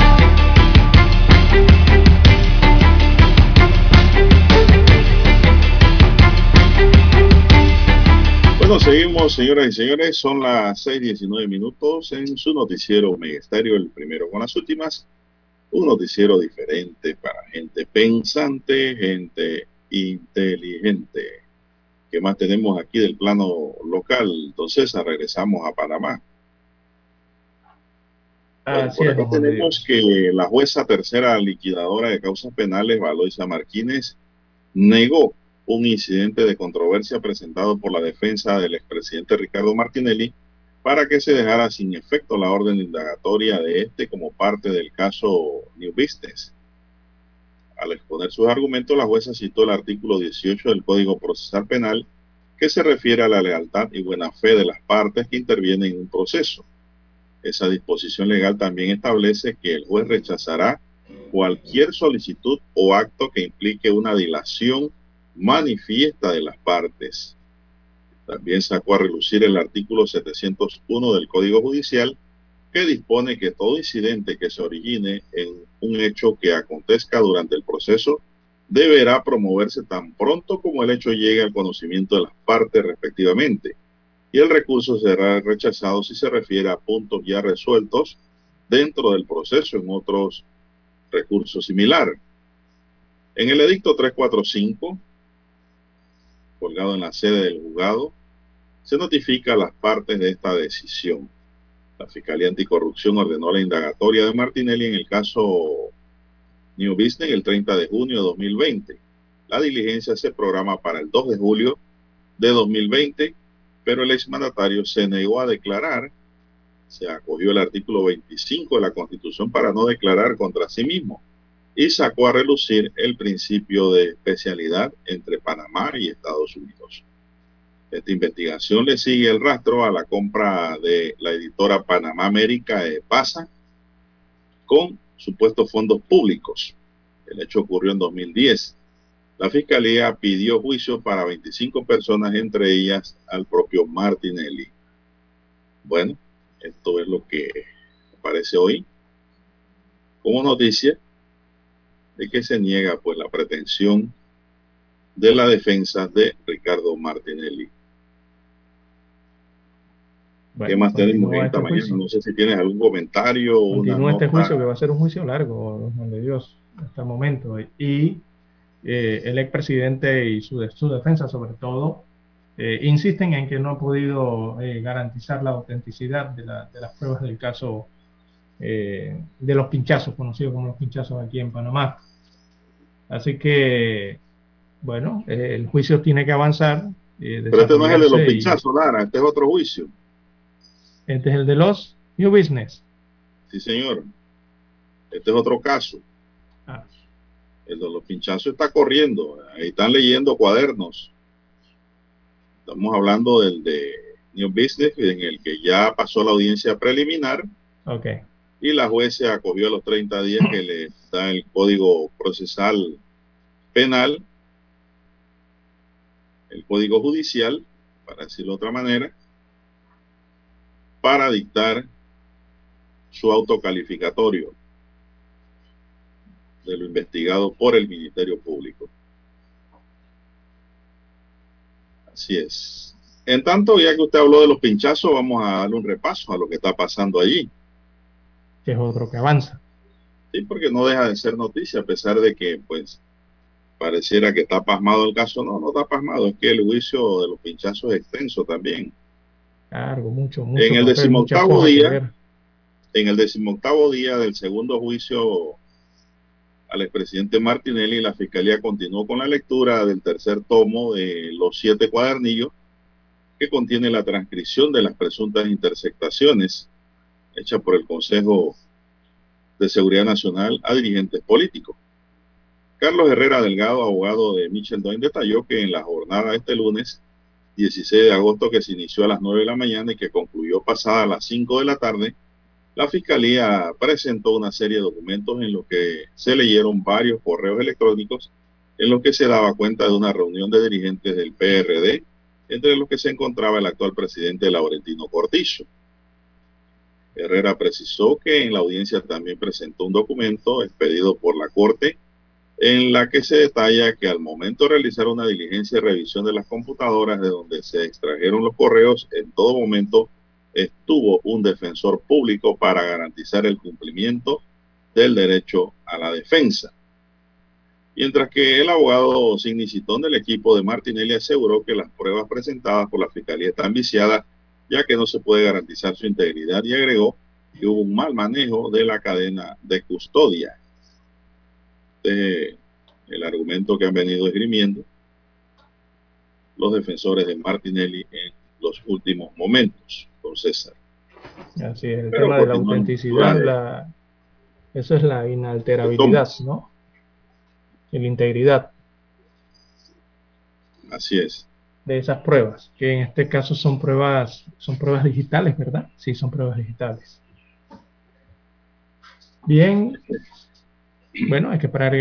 Bueno, seguimos, señoras y señores. Son las 6:19 minutos en su noticiero Megesterio, el primero con las últimas. Un noticiero diferente para gente pensante, gente inteligente. ¿Qué más tenemos aquí del plano local? Entonces, regresamos a Panamá. Bueno, por aquí tenemos que la jueza tercera liquidadora de causas penales, Valoisa Martínez, negó un incidente de controversia presentado por la defensa del expresidente Ricardo Martinelli para que se dejara sin efecto la orden indagatoria de este como parte del caso New Business. Al exponer sus argumentos, la jueza citó el artículo 18 del Código Procesal Penal que se refiere a la lealtad y buena fe de las partes que intervienen en un proceso. Esa disposición legal también establece que el juez rechazará cualquier solicitud o acto que implique una dilación manifiesta de las partes. También sacó a relucir el artículo 701 del Código Judicial que dispone que todo incidente que se origine en un hecho que acontezca durante el proceso deberá promoverse tan pronto como el hecho llegue al conocimiento de las partes respectivamente y el recurso será rechazado si se refiere a puntos ya resueltos dentro del proceso en otros recursos similares. En el edicto 345, colgado en la sede del juzgado, se notifica a las partes de esta decisión. La Fiscalía Anticorrupción ordenó la indagatoria de Martinelli en el caso New Business el 30 de junio de 2020. La diligencia se programa para el 2 de julio de 2020 pero el exmandatario se negó a declarar, se acogió el artículo 25 de la Constitución para no declarar contra sí mismo. Y sacó a relucir el principio de especialidad entre Panamá y Estados Unidos. Esta investigación le sigue el rastro a la compra de la editora Panamá América de PASA con supuestos fondos públicos. El hecho ocurrió en 2010. La fiscalía pidió juicio para 25 personas, entre ellas al propio Martinelli. Bueno, esto es lo que aparece hoy como noticia de que se niega pues la pretensión de la defensa de Ricardo Martinelli. ¿Qué más tenemos esta este mañana? No sé si tienes algún comentario. Continúa este juicio que va a ser un juicio largo, de Dios, hasta el momento. Y eh, el expresidente y su, su, defensa, sobre todo, eh, insisten en que no ha podido eh, garantizar la autenticidad de, la, de, las pruebas del caso de los pinchazos, conocidos como los pinchazos aquí en Panamá. Así que, bueno, el juicio tiene que avanzar. Pero este no es el de los pinchazos, Lara, este es otro juicio. Este es el de los New Business. Sí, señor. Este es otro caso. Ah. El de los pinchazos está corriendo. Ahí están leyendo cuadernos. Estamos hablando del de New Business, en el que ya pasó la audiencia preliminar. Ok. Y la juez se acogió a los 30 días que le da el Código Procesal Penal, el Código Judicial, para decirlo de otra manera, para dictar su autocalificatorio de lo investigado por el Ministerio Público. Así es. En tanto, ya que usted habló de los pinchazos, vamos a darle un repaso a lo que está pasando allí. Que es otro que avanza. Sí, porque no deja de ser noticia, a pesar de que, pues, pareciera que está pasmado el caso. No, no está pasmado, es que el juicio de los pinchazos es extenso también mucho, En el decimoctavo día, en el decimoctavo día del segundo juicio al expresidente Martinelli, la fiscalía continuó con la lectura del tercer tomo de los siete cuadernillos que contiene la transcripción de las presuntas interceptaciones hechas por el Consejo de Seguridad Nacional a dirigentes políticos. Carlos Herrera Delgado, abogado de Michel Doin, detalló que en la jornada de este lunes 16 de agosto que se inició a las 9 de la mañana y que concluyó pasada a las 5 de la tarde, la Fiscalía presentó una serie de documentos en los que se leyeron varios correos electrónicos en los que se daba cuenta de una reunión de dirigentes del PRD, entre los que se encontraba el actual presidente Laurentino Cortizo. Herrera precisó que en la audiencia también presentó un documento expedido por la Corte en la que se detalla que al momento de realizar una diligencia y revisión de las computadoras de donde se extrajeron los correos, en todo momento estuvo un defensor público para garantizar el cumplimiento del derecho a la defensa. Mientras que el abogado Signicitón del equipo de Martinelli aseguró que las pruebas presentadas por la Fiscalía están viciadas, ya que no se puede garantizar su integridad y agregó que hubo un mal manejo de la cadena de custodia el argumento que han venido esgrimiendo los defensores de Martinelli en los últimos momentos, don César. Así es, el tema de la autenticidad, la, eso es la inalterabilidad, ¿no? Y la integridad. Así es. De esas pruebas, que en este caso son pruebas, son pruebas digitales, ¿verdad? Sí, son pruebas digitales. Bien, bueno, hay que esperar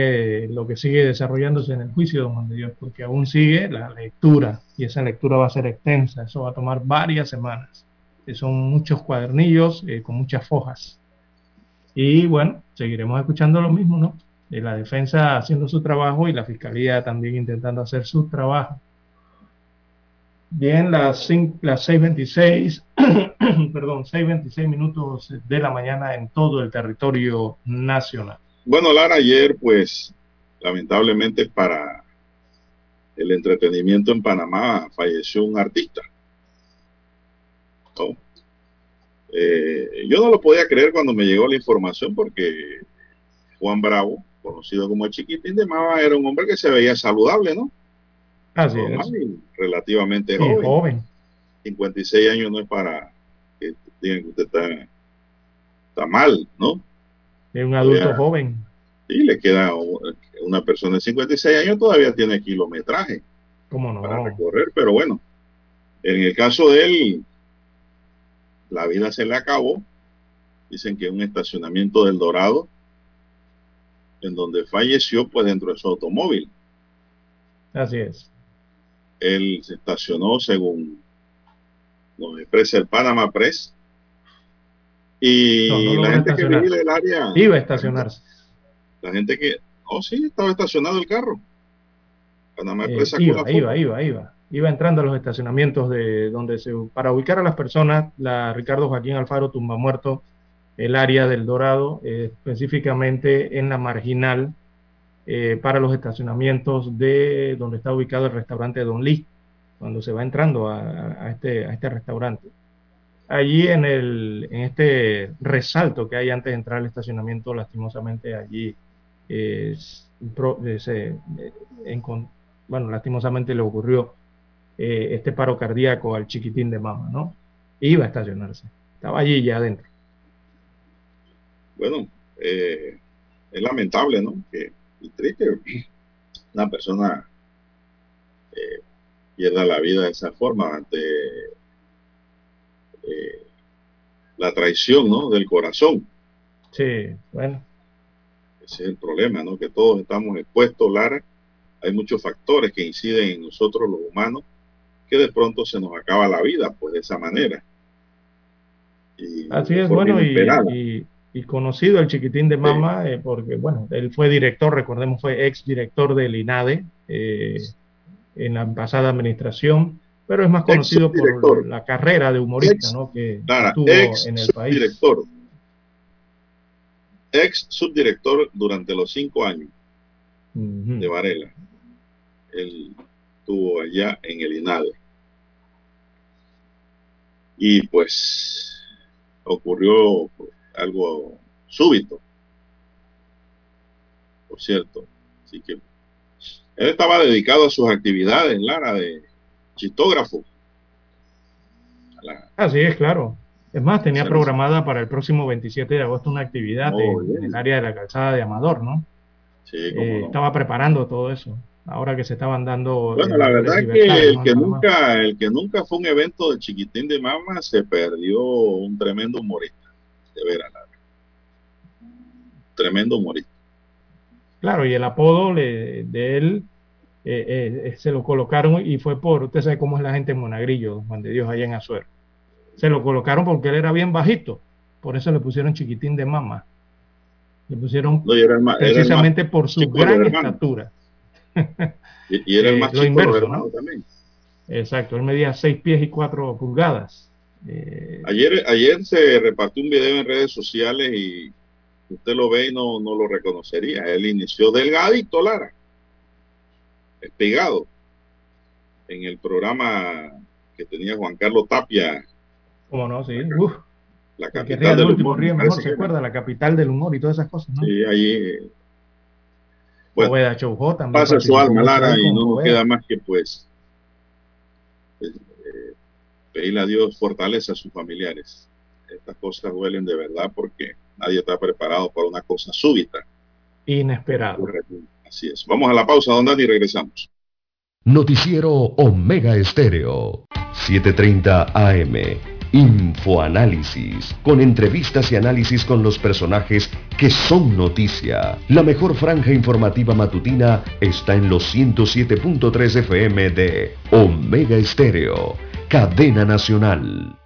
lo que sigue desarrollándose en el juicio, don Juan Dios, porque aún sigue la lectura y esa lectura va a ser extensa, eso va a tomar varias semanas. Son muchos cuadernillos eh, con muchas fojas. Y bueno, seguiremos escuchando lo mismo, ¿no? De la defensa haciendo su trabajo y la fiscalía también intentando hacer su trabajo. Bien, las, las 6.26, perdón, 6.26 minutos de la mañana en todo el territorio nacional. Bueno, Lara, ayer, pues, lamentablemente para el entretenimiento en Panamá falleció un artista. Eh, yo no lo podía creer cuando me llegó la información porque Juan Bravo, conocido como el Chiquitín de Mava, era un hombre que se veía saludable, ¿no? Así es. relativamente joven. 56 años no es para que digan que usted está, está mal, ¿no? Es un adulto joven. Y le queda una persona de 56 años, todavía tiene kilometraje ¿Cómo para recorrer, pero bueno, en el caso de él, la vida se le acabó. Dicen que un estacionamiento del Dorado, en donde falleció, pues dentro de su automóvil. Así es. Él se estacionó según nos expresa el Panama Press. Y la gente que vive del área. Iba a estacionarse. La gente que. Oh, sí, estaba estacionado el carro. Panamá eh, Press iba, iba, iba, iba. Iba entrando a los estacionamientos de donde se. Para ubicar a las personas, la Ricardo Joaquín Alfaro tumba muerto el área del Dorado, eh, específicamente en la marginal, eh, para los estacionamientos de donde está ubicado el restaurante Don Lee cuando se va entrando a, este, a este restaurante. Allí en, el, en este resalto que hay antes de entrar al estacionamiento, lastimosamente allí eh, se, eh, bueno, lastimosamente le ocurrió eh, este paro cardíaco al chiquitín de mama, ¿no? Iba a estacionarse, estaba allí ya adentro. Bueno, es lamentable, ¿no? Que, triste, una persona pierda la vida de esa forma ante eh, la traición ¿no? del corazón. Sí, bueno. Ese es el problema, ¿no? Que todos estamos expuestos, Lara. Hay muchos factores que inciden en nosotros los humanos que de pronto se nos acaba la vida, pues de esa manera. Así es, bueno, y, conocido el chiquitín de mama, eh, porque, bueno, él fue director, recordemos, fue ex director del INADE, eh, en la pasada administración, pero es más conocido por la carrera de humorista ¿no? que tuvo en el país. Ex subdirector durante los cinco años de Varela. Él estuvo allá en el INADE. Y pues ocurrió algo súbito, por cierto. Así que él estaba dedicado a sus actividades, Lara, de chistógrafo. Así es, claro. Es más, tenía programada para el próximo 27 de agosto una actividad oh, en el área de la calzada de Amador, ¿no? Sí, eh, Estaba preparando todo eso. Ahora que se estaban dando. Bueno, la verdad es que el que nunca, el que nunca fue un evento de chiquitín de mama se perdió un tremendo humorista. De Tremendo humorista. Claro, y el apodo de él eh, eh, eh, se lo colocaron y fue por, usted sabe cómo es la gente en Monagrillo, Juan de Dios, allá en Azuero. Se lo colocaron porque él era bien bajito, por eso le pusieron chiquitín de mama. Le pusieron precisamente por su gran estatura. Y, era el más chico inverso, también. Exacto, él medía 6 pies y 4 pulgadas. Ayer, ayer se repartió un video en redes sociales y usted lo ve y no, no lo reconocería. Él inició delgadito, Lara pegado en el programa que tenía Juan Carlos Tapia. ¿Cómo no? Sí. la capital del último humor. mejor se acuerda, la capital del humor y todas esas cosas. ¿no? Sí, ahí. Bueno, también pasa su alma, Lara, y no nos queda más que pues eh, pedirle a Dios fortaleza a sus familiares. Estas cosas duelen de verdad porque nadie está preparado para una cosa súbita. Inesperado. Así es. Vamos a la pausa, don Dani, y regresamos. Noticiero Omega Estéreo, 7:30 AM. Infoanálisis, con entrevistas y análisis con los personajes que son noticia. La mejor franja informativa matutina está en los 107.3 FM de Omega Estéreo, cadena nacional.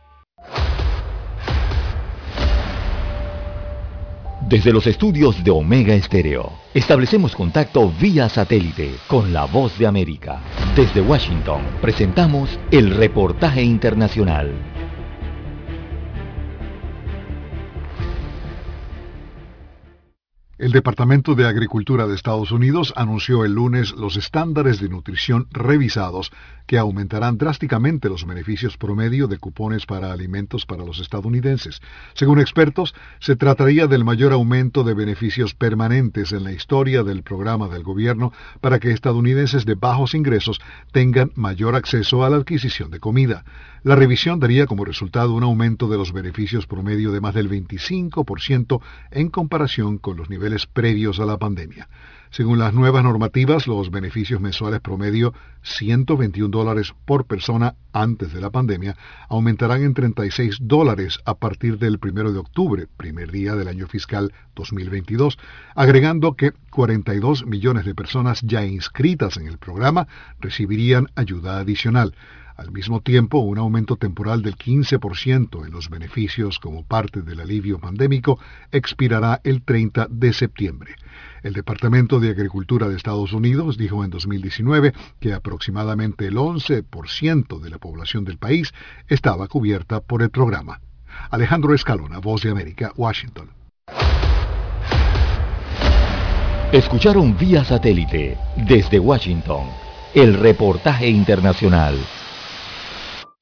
Desde los estudios de Omega Estéreo, establecemos contacto vía satélite con la voz de América. Desde Washington, presentamos el reportaje internacional. El Departamento de Agricultura de Estados Unidos anunció el lunes los estándares de nutrición revisados que aumentarán drásticamente los beneficios promedio de cupones para alimentos para los estadounidenses. Según expertos, se trataría del mayor aumento de beneficios permanentes en la historia del programa del gobierno para que estadounidenses de bajos ingresos tengan mayor acceso a la adquisición de comida. La revisión daría como resultado un aumento de los beneficios promedio de más del 25% en comparación con los niveles previos a la pandemia. Según las nuevas normativas, los beneficios mensuales promedio 121 dólares por persona antes de la pandemia aumentarán en 36 dólares a partir del 1 de octubre, primer día del año fiscal 2022, agregando que 42 millones de personas ya inscritas en el programa recibirían ayuda adicional. Al mismo tiempo, un aumento temporal del 15% en los beneficios como parte del alivio pandémico expirará el 30 de septiembre. El Departamento de Agricultura de Estados Unidos dijo en 2019 que aproximadamente el 11% de la población del país estaba cubierta por el programa. Alejandro Escalona, Voz de América, Washington. Escucharon vía satélite desde Washington el reportaje internacional.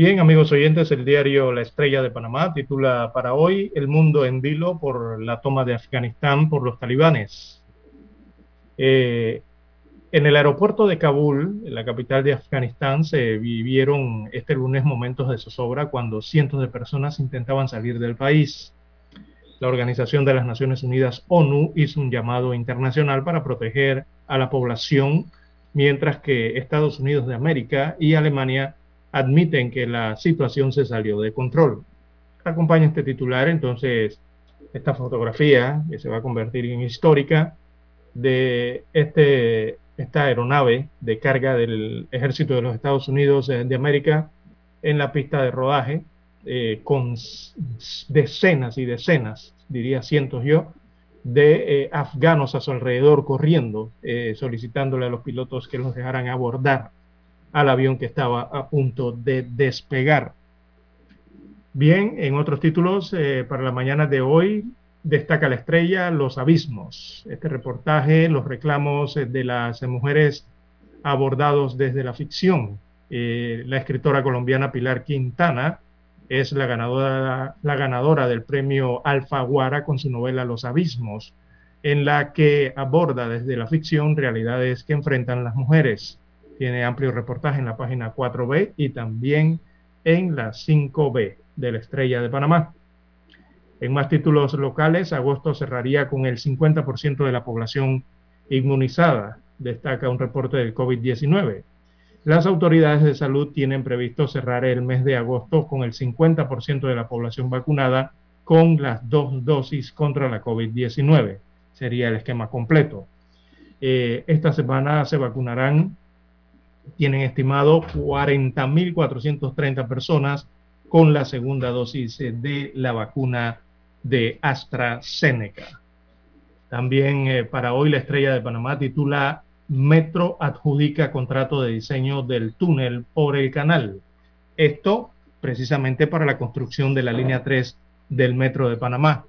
Bien, amigos oyentes, el diario La Estrella de Panamá titula para hoy El mundo en vilo por la toma de Afganistán por los talibanes. Eh, en el aeropuerto de Kabul, en la capital de Afganistán, se vivieron este lunes momentos de zozobra cuando cientos de personas intentaban salir del país. La Organización de las Naciones Unidas, ONU, hizo un llamado internacional para proteger a la población, mientras que Estados Unidos de América y Alemania admiten que la situación se salió de control. Acompaña este titular entonces esta fotografía que se va a convertir en histórica de este, esta aeronave de carga del ejército de los Estados Unidos de América en la pista de rodaje eh, con decenas y decenas, diría cientos yo, de eh, afganos a su alrededor corriendo, eh, solicitándole a los pilotos que los dejaran abordar al avión que estaba a punto de despegar. Bien, en otros títulos, eh, para la mañana de hoy, destaca la estrella Los Abismos. Este reportaje, los reclamos eh, de las mujeres abordados desde la ficción. Eh, la escritora colombiana Pilar Quintana es la ganadora, la ganadora del premio Alfaguara con su novela Los Abismos, en la que aborda desde la ficción realidades que enfrentan las mujeres. Tiene amplio reportaje en la página 4B y también en la 5B de la Estrella de Panamá. En más títulos locales, agosto cerraría con el 50% de la población inmunizada, destaca un reporte del COVID-19. Las autoridades de salud tienen previsto cerrar el mes de agosto con el 50% de la población vacunada con las dos dosis contra la COVID-19. Sería el esquema completo. Eh, esta semana se vacunarán tienen estimado 40.430 personas con la segunda dosis de la vacuna de AstraZeneca. También eh, para hoy la estrella de Panamá titula Metro adjudica contrato de diseño del túnel por el canal. Esto precisamente para la construcción de la línea 3 del Metro de Panamá,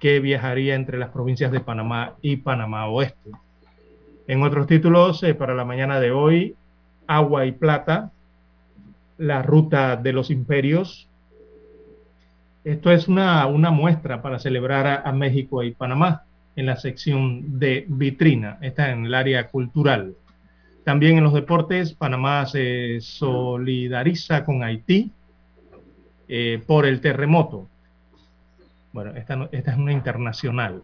que viajaría entre las provincias de Panamá y Panamá Oeste. En otros títulos, eh, para la mañana de hoy, agua y plata, la ruta de los imperios. Esto es una, muestra para celebrar a, México y Panamá en la sección de vitrina, está en el área cultural. También en los deportes, Panamá se solidariza con Haití. eh, por el terremoto. Bueno, esta, esta, es una internacional.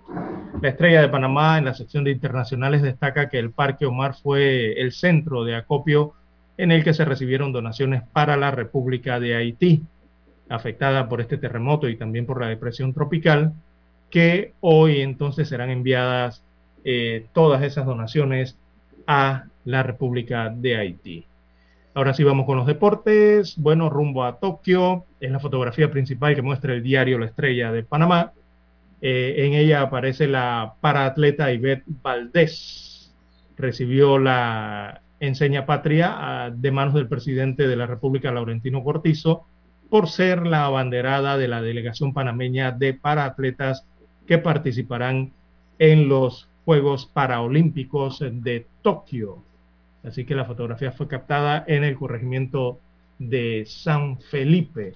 La estrella de Panamá en la sección de internacionales destaca que el Parque Omar fue el centro de acopio en el que se recibieron donaciones para la República de Haití, afectada por este terremoto y también por la depresión tropical, que hoy entonces serán enviadas eh, todas esas donaciones a la República de Haití. Ahora sí vamos con los deportes. Bueno, rumbo a Tokio. Es la fotografía principal que muestra el diario La Estrella de Panamá. Eh, en ella aparece la paraatleta Ivette Valdés. Recibió la enseña patria ah, de manos del presidente de la República, Laurentino Cortizo, por ser la abanderada de la delegación panameña de paraatletas que participarán en los Juegos Paraolímpicos de Tokio. Así que la fotografía fue captada en el corregimiento de San Felipe.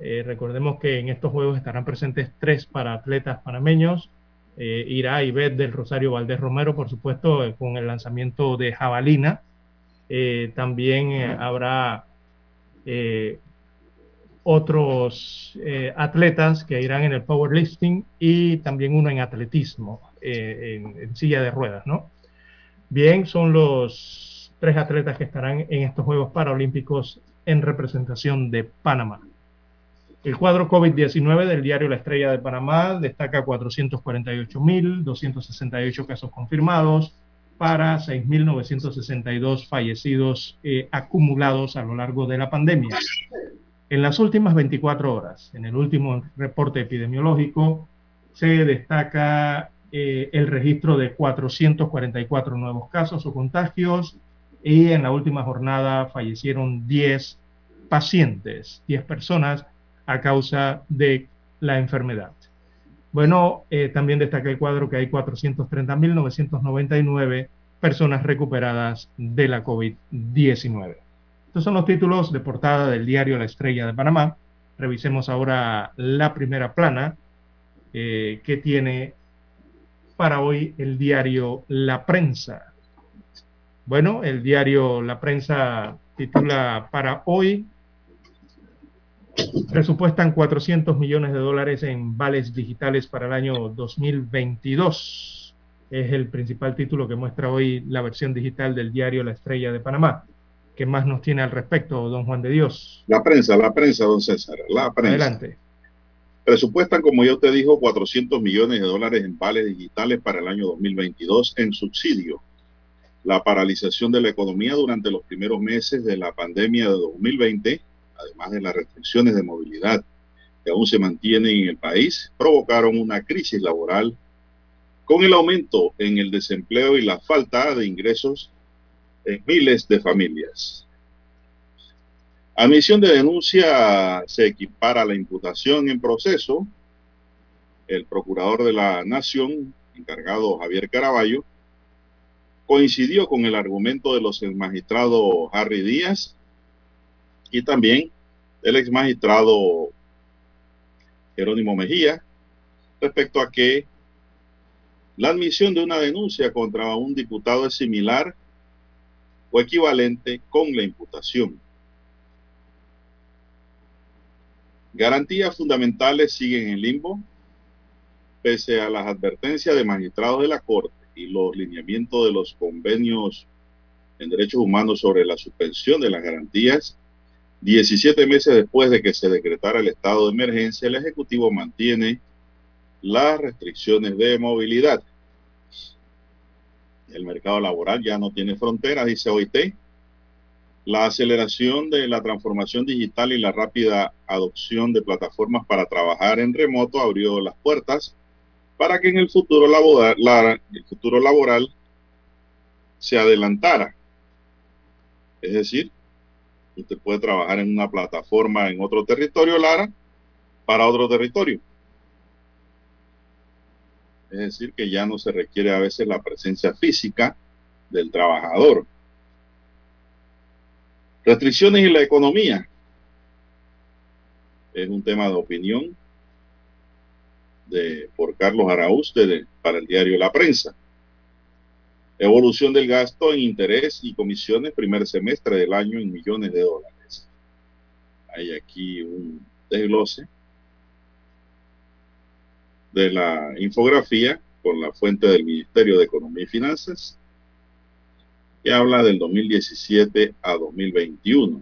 Eh, recordemos que en estos Juegos estarán presentes tres paraatletas panameños. Eh, irá Ivette del Rosario Valdés Romero, por supuesto, eh, con el lanzamiento de jabalina. también habrá otros atletas que irán en el powerlifting y también uno en atletismo. Eh, en, silla de ruedas, ¿no? Bien, son los tres atletas que estarán en estos Juegos Paralímpicos en representación de Panamá. El cuadro COVID-19 del diario La Estrella de Panamá destaca 448.268 casos confirmados para 6.962 fallecidos eh, acumulados a lo largo de la pandemia. En las últimas 24 horas, en el último reporte epidemiológico, se destaca eh, el registro de 444 nuevos casos o contagios y en la última jornada fallecieron 10 pacientes, 10 personas a causa de la enfermedad. Bueno, eh, también destaca el cuadro que hay 430.999 personas recuperadas de la COVID-19. Estos son los títulos de portada del diario La Estrella de Panamá. Revisemos ahora la primera plana eh, que tiene para hoy el diario La Prensa. Bueno, el diario La Prensa titula para hoy, presupuestan 400 millones de dólares en vales digitales para el año 2022. Es el principal título que muestra hoy la versión digital del diario La Estrella de Panamá. ¿Qué más nos tiene al respecto, don Juan de Dios? La prensa, la prensa, don César, la prensa. Adelante. Presupuestan, como ya usted dijo, 400 millones de dólares en vales digitales para el año 2022 en subsidio. La paralización de la economía durante los primeros meses de la pandemia de 2020, además de las restricciones de movilidad que aún se mantienen en el país, provocaron una crisis laboral con el aumento en el desempleo y la falta de ingresos en miles de familias. Admisión de denuncia se equipara a la imputación en proceso. El procurador de la Nación, encargado Javier Caraballo, coincidió con el argumento de los magistrados Harry Díaz y también del ex magistrado Jerónimo Mejía respecto a que la admisión de una denuncia contra un diputado es similar o equivalente con la imputación. Garantías fundamentales siguen en limbo, pese a las advertencias de magistrados de la Corte y los lineamientos de los convenios en derechos humanos sobre la suspensión de las garantías. 17 meses después de que se decretara el estado de emergencia, el Ejecutivo mantiene las restricciones de movilidad. El mercado laboral ya no tiene fronteras, dice OIT, la aceleración de la transformación digital y la rápida adopción de plataformas para trabajar en remoto abrió las puertas para que en el futuro laboral, el futuro laboral se adelantara. Es decir, usted puede trabajar en una plataforma en otro territorio, Lara, para otro territorio. Es decir, que ya no se requiere a veces la presencia física del trabajador. Restricciones en la economía. Es un tema de opinión de, por Carlos Araúz para el diario La Prensa. Evolución del gasto en interés y comisiones primer semestre del año en millones de dólares. Hay aquí un desglose de la infografía con la fuente del Ministerio de Economía y Finanzas, que habla del 2017 a 2021,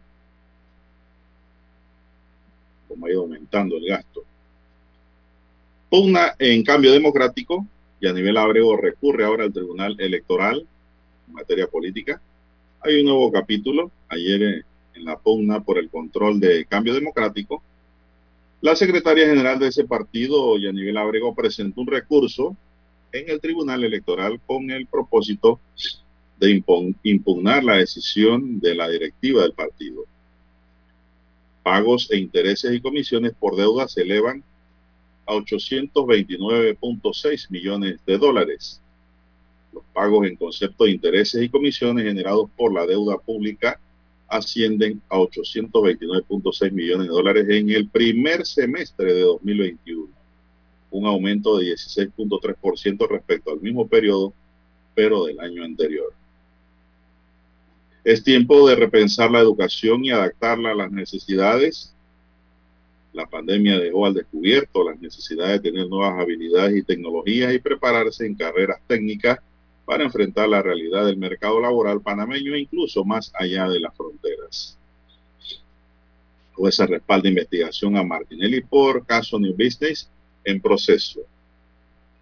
como ha ido aumentando el gasto. Pugna en cambio democrático y a nivel abrego recurre ahora al Tribunal Electoral en materia política. Hay un nuevo capítulo ayer en la pugna por el control de cambio democrático. La secretaria general de ese partido, Yanivel Abrego, presentó un recurso en el Tribunal Electoral con el propósito de impugnar la decisión de la directiva del partido. Pagos e intereses y comisiones por deuda se elevan a 829.6 millones de dólares. Los pagos en concepto de intereses y comisiones generados por la deuda pública ascienden a 829.6 millones de dólares en el primer semestre de 2021, un aumento de 16.3% respecto al mismo periodo, pero del año anterior. Es tiempo de repensar la educación y adaptarla a las necesidades la pandemia dejó al descubierto las necesidades de tener nuevas habilidades y tecnologías y prepararse en carreras técnicas para enfrentar la realidad del mercado laboral panameño e incluso más allá de las fronteras. Jueza respalda investigación a Martinelli por caso New Business en proceso.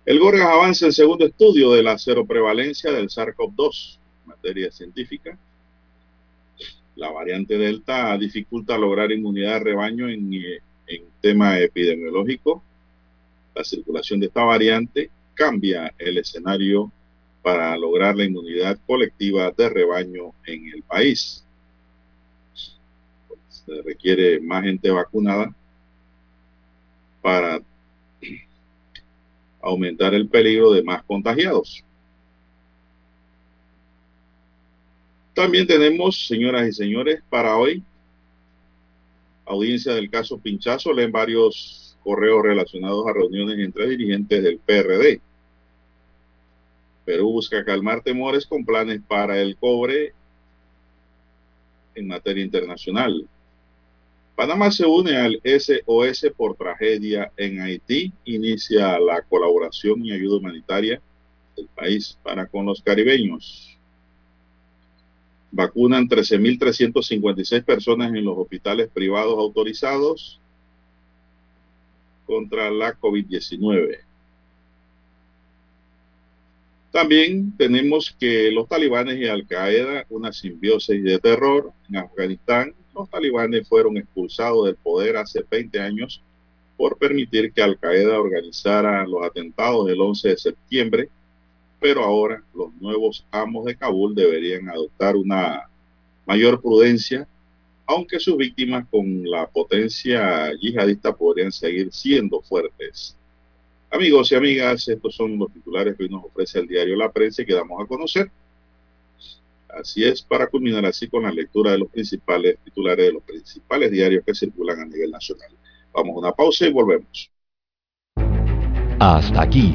El Gorgas avanza en segundo estudio de la cero prevalencia del SARS-CoV-2, materia científica. La variante Delta dificulta lograr inmunidad de rebaño en eh, en tema epidemiológico, la circulación de esta variante cambia el escenario para lograr la inmunidad colectiva de rebaño en el país. Se requiere más gente vacunada para aumentar el peligro de más contagiados. También tenemos, señoras y señores, para hoy audiencia del caso Pinchazo, leen varios correos relacionados a reuniones entre dirigentes del PRD. Perú busca calmar temores con planes para el cobre en materia internacional. Panamá se une al SOS por tragedia en Haití, inicia la colaboración y ayuda humanitaria del país para con los caribeños. Vacunan 13.356 personas en los hospitales privados autorizados contra la COVID-19. También tenemos que los talibanes y Al-Qaeda, una simbiosis de terror en Afganistán. Los talibanes fueron expulsados del poder hace 20 años por permitir que Al-Qaeda organizara los atentados del 11 de septiembre pero ahora los nuevos amos de Kabul deberían adoptar una mayor prudencia, aunque sus víctimas con la potencia yihadista podrían seguir siendo fuertes. Amigos y amigas, estos son los titulares que hoy nos ofrece el diario La Prensa y que damos a conocer. Así es, para culminar así con la lectura de los principales titulares de los principales diarios que circulan a nivel nacional. Vamos a una pausa y volvemos. Hasta aquí,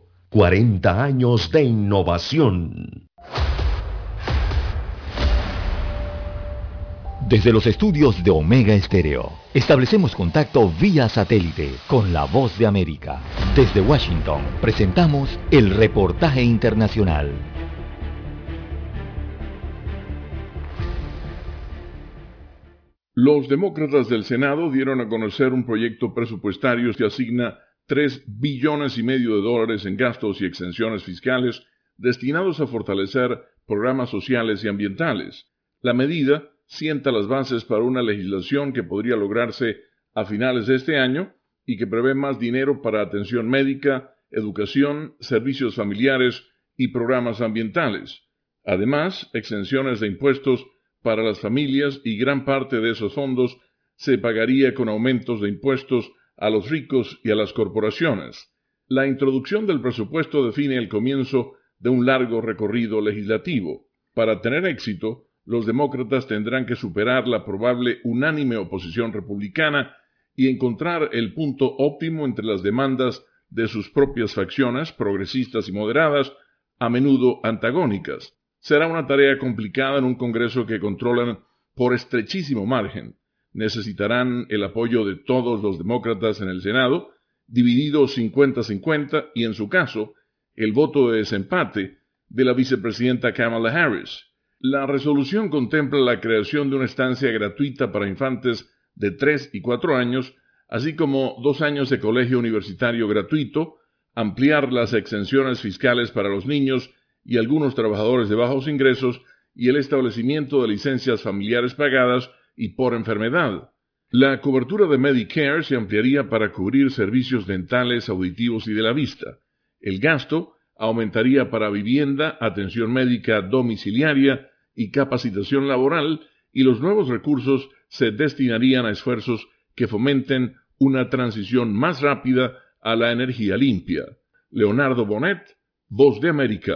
40 años de innovación. Desde los estudios de Omega Estéreo, establecemos contacto vía satélite con la voz de América. Desde Washington, presentamos el reportaje internacional. Los demócratas del Senado dieron a conocer un proyecto presupuestario que asigna 3 billones y medio de dólares en gastos y exenciones fiscales destinados a fortalecer programas sociales y ambientales. La medida sienta las bases para una legislación que podría lograrse a finales de este año y que prevé más dinero para atención médica, educación, servicios familiares y programas ambientales. Además, exenciones de impuestos para las familias y gran parte de esos fondos se pagaría con aumentos de impuestos a los ricos y a las corporaciones. La introducción del presupuesto define el comienzo de un largo recorrido legislativo. Para tener éxito, los demócratas tendrán que superar la probable unánime oposición republicana y encontrar el punto óptimo entre las demandas de sus propias facciones, progresistas y moderadas, a menudo antagónicas. Será una tarea complicada en un Congreso que controlan por estrechísimo margen. Necesitarán el apoyo de todos los demócratas en el Senado, dividido 50-50, y en su caso, el voto de desempate de la vicepresidenta Kamala Harris. La resolución contempla la creación de una estancia gratuita para infantes de 3 y 4 años, así como dos años de colegio universitario gratuito, ampliar las exenciones fiscales para los niños y algunos trabajadores de bajos ingresos y el establecimiento de licencias familiares pagadas y por enfermedad. La cobertura de Medicare se ampliaría para cubrir servicios dentales, auditivos y de la vista. El gasto aumentaría para vivienda, atención médica domiciliaria y capacitación laboral y los nuevos recursos se destinarían a esfuerzos que fomenten una transición más rápida a la energía limpia. Leonardo Bonet, Voz de América.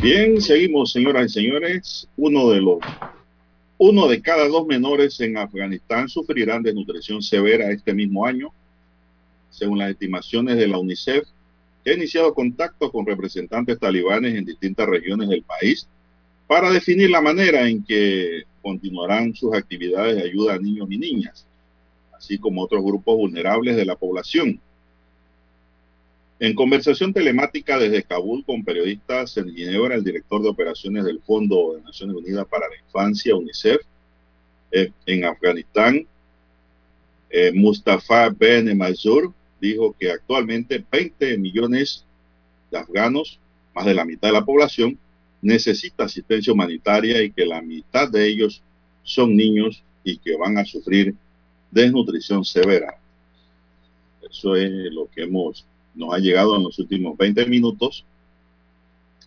Bien, seguimos, señoras y señores. Uno de los uno de cada dos menores en Afganistán sufrirán desnutrición severa este mismo año según las estimaciones de la UNICEF, que ha iniciado contacto con representantes talibanes en distintas regiones del país para definir la manera en que continuarán sus actividades de ayuda a niños y niñas, así como otros grupos vulnerables de la población. En conversación telemática desde Kabul con periodistas en Ginebra, el director de operaciones del Fondo de Naciones Unidas para la Infancia, UNICEF, eh, en Afganistán, eh, Mustafa Ben Mazur, dijo que actualmente 20 millones de afganos, más de la mitad de la población, necesita asistencia humanitaria y que la mitad de ellos son niños y que van a sufrir desnutrición severa. Eso es lo que hemos, nos ha llegado en los últimos 20 minutos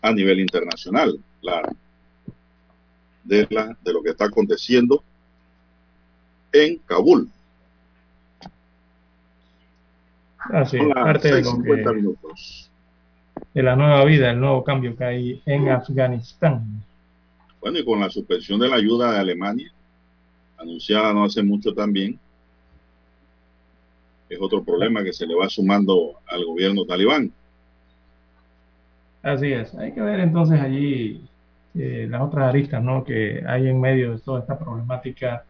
a nivel internacional, claro, de, la, de lo que está aconteciendo en Kabul. Así parte de, de la nueva vida, el nuevo cambio que hay en Afganistán. Bueno, y con la suspensión de la ayuda de Alemania, anunciada no hace mucho también, es otro problema que se le va sumando al gobierno talibán. Así es, hay que ver entonces allí eh, las otras aristas ¿no? que hay en medio de toda esta problemática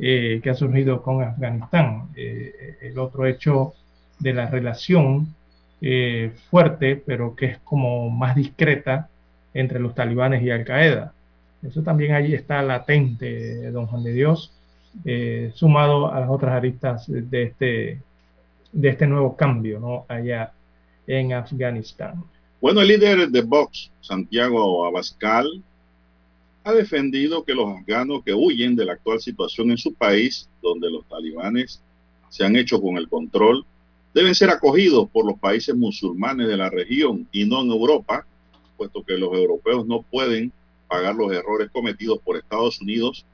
eh, que ha surgido con Afganistán. Eh, el otro hecho de la relación eh, fuerte, pero que es como más discreta entre los talibanes y Al Qaeda. Eso también allí está latente, don Juan de Dios, sumado a las otras aristas de este, de este nuevo cambio ¿no? allá en Afganistán. Bueno, el líder de Vox, Santiago Abascal, ha defendido que los afganos que huyen de la actual situación en su país, donde los talibanes se han hecho con el control, deben ser acogidos por los países musulmanes de la región y no en Europa, puesto que los europeos no pueden pagar los errores cometidos por Estados Unidos,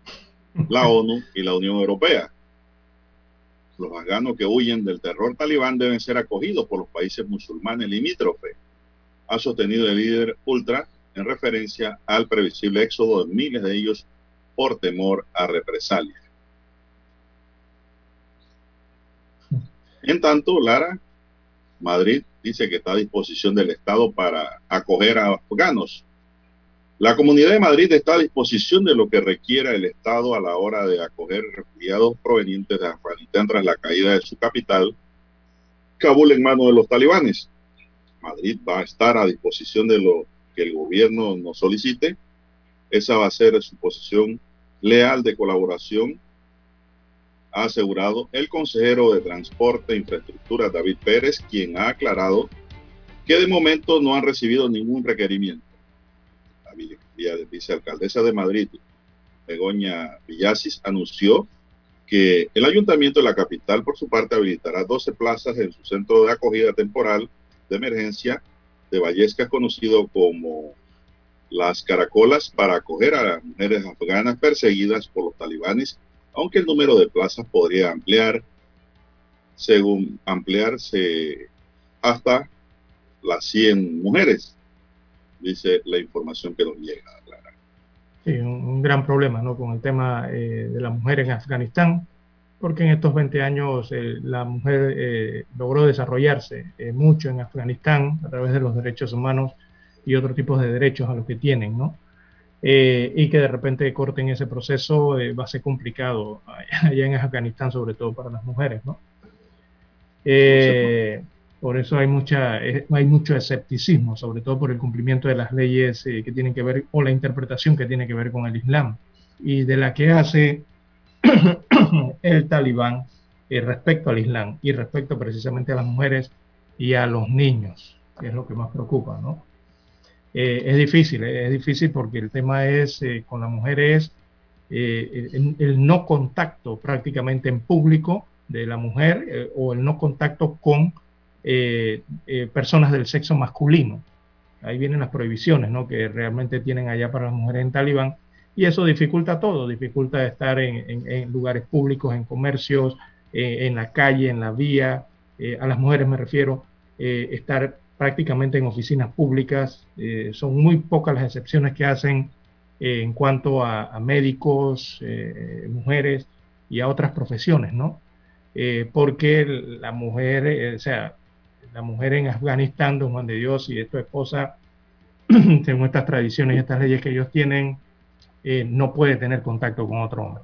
la ONU y la Unión Europea. Los afganos que huyen del terror talibán deben ser acogidos por los países musulmanes limítrofes, ha sostenido el líder ultra en referencia al previsible éxodo de miles de ellos por temor a represalias. En tanto, Lara, Madrid dice que está a disposición del Estado para acoger a afganos. La Comunidad de Madrid está a disposición de lo que requiera el Estado a la hora de acoger refugiados provenientes de Afganistán tras la caída de su capital, Kabul en manos de los talibanes. Madrid va a estar a disposición de lo que el gobierno nos solicite. Esa va a ser su posición leal de colaboración, ha asegurado el consejero de Transporte e Infraestructura David Pérez, quien ha aclarado que de momento no han recibido ningún requerimiento. Vicealcaldesa de Madrid, Begoña Villasis, anunció que el ayuntamiento de la capital, por su parte, habilitará 12 plazas en su centro de acogida temporal de emergencia de Vallesca, conocido como las caracolas, para acoger a mujeres afganas perseguidas por los talibanes, aunque el número de plazas podría ampliar, según ampliarse hasta las 100 mujeres, dice la información que nos llega. Sí, un, un gran problema ¿no? con el tema eh, de la mujer en Afganistán porque en estos 20 años eh, la mujer eh, logró desarrollarse eh, mucho en Afganistán a través de los derechos humanos y otros tipos de derechos a los que tienen, ¿no? y que de repente corten ese proceso va a ser complicado allá en Afganistán, sobre todo para las mujeres, ¿no? Por eso hay, mucha, hay mucho escepticismo, sobre todo por el cumplimiento de las leyes que tienen que ver, o la interpretación que tiene que ver con el Islam, y de la que hace el talibán eh, respecto al Islam y respecto precisamente a las mujeres y a los niños, que es lo que más preocupa, ¿no? Eh, es difícil, eh, es difícil porque el tema es con las mujeres el, el, no contacto prácticamente en público de la mujer o el no contacto con personas del sexo masculino. Ahí vienen las prohibiciones ¿no? que realmente tienen allá para las mujeres en Talibán y eso dificulta todo, dificulta estar en, lugares públicos, en comercios, eh, en la calle, en la vía, eh, a las mujeres me refiero, eh, estar prácticamente en oficinas públicas. son muy pocas las excepciones que hacen en cuanto a, médicos, mujeres y a otras profesiones, ¿no? porque la mujer, o sea, la mujer en Afganistán, don Juan de Dios y de tu esposa, según estas tradiciones y estas leyes que ellos tienen, eh, no puede tener contacto con otro hombre.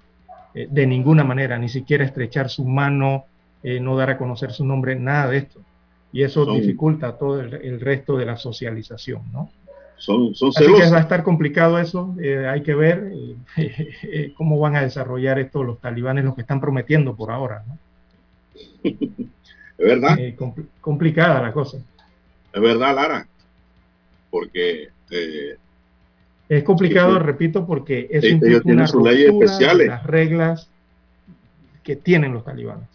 Eh, de ninguna manera, ni siquiera estrechar su mano, eh, no dar a conocer su nombre, nada de esto. Y eso dificulta todo el, resto de la socialización, ¿no? Son, son Así que va a estar complicado eso. hay que ver cómo van a desarrollar esto los talibanes, lo que están prometiendo por ahora, ¿no? Es verdad. complicada la cosa. Es verdad, Lara. Porque es complicado, repito, porque es un una ruptura de las reglas que tienen los talibanes.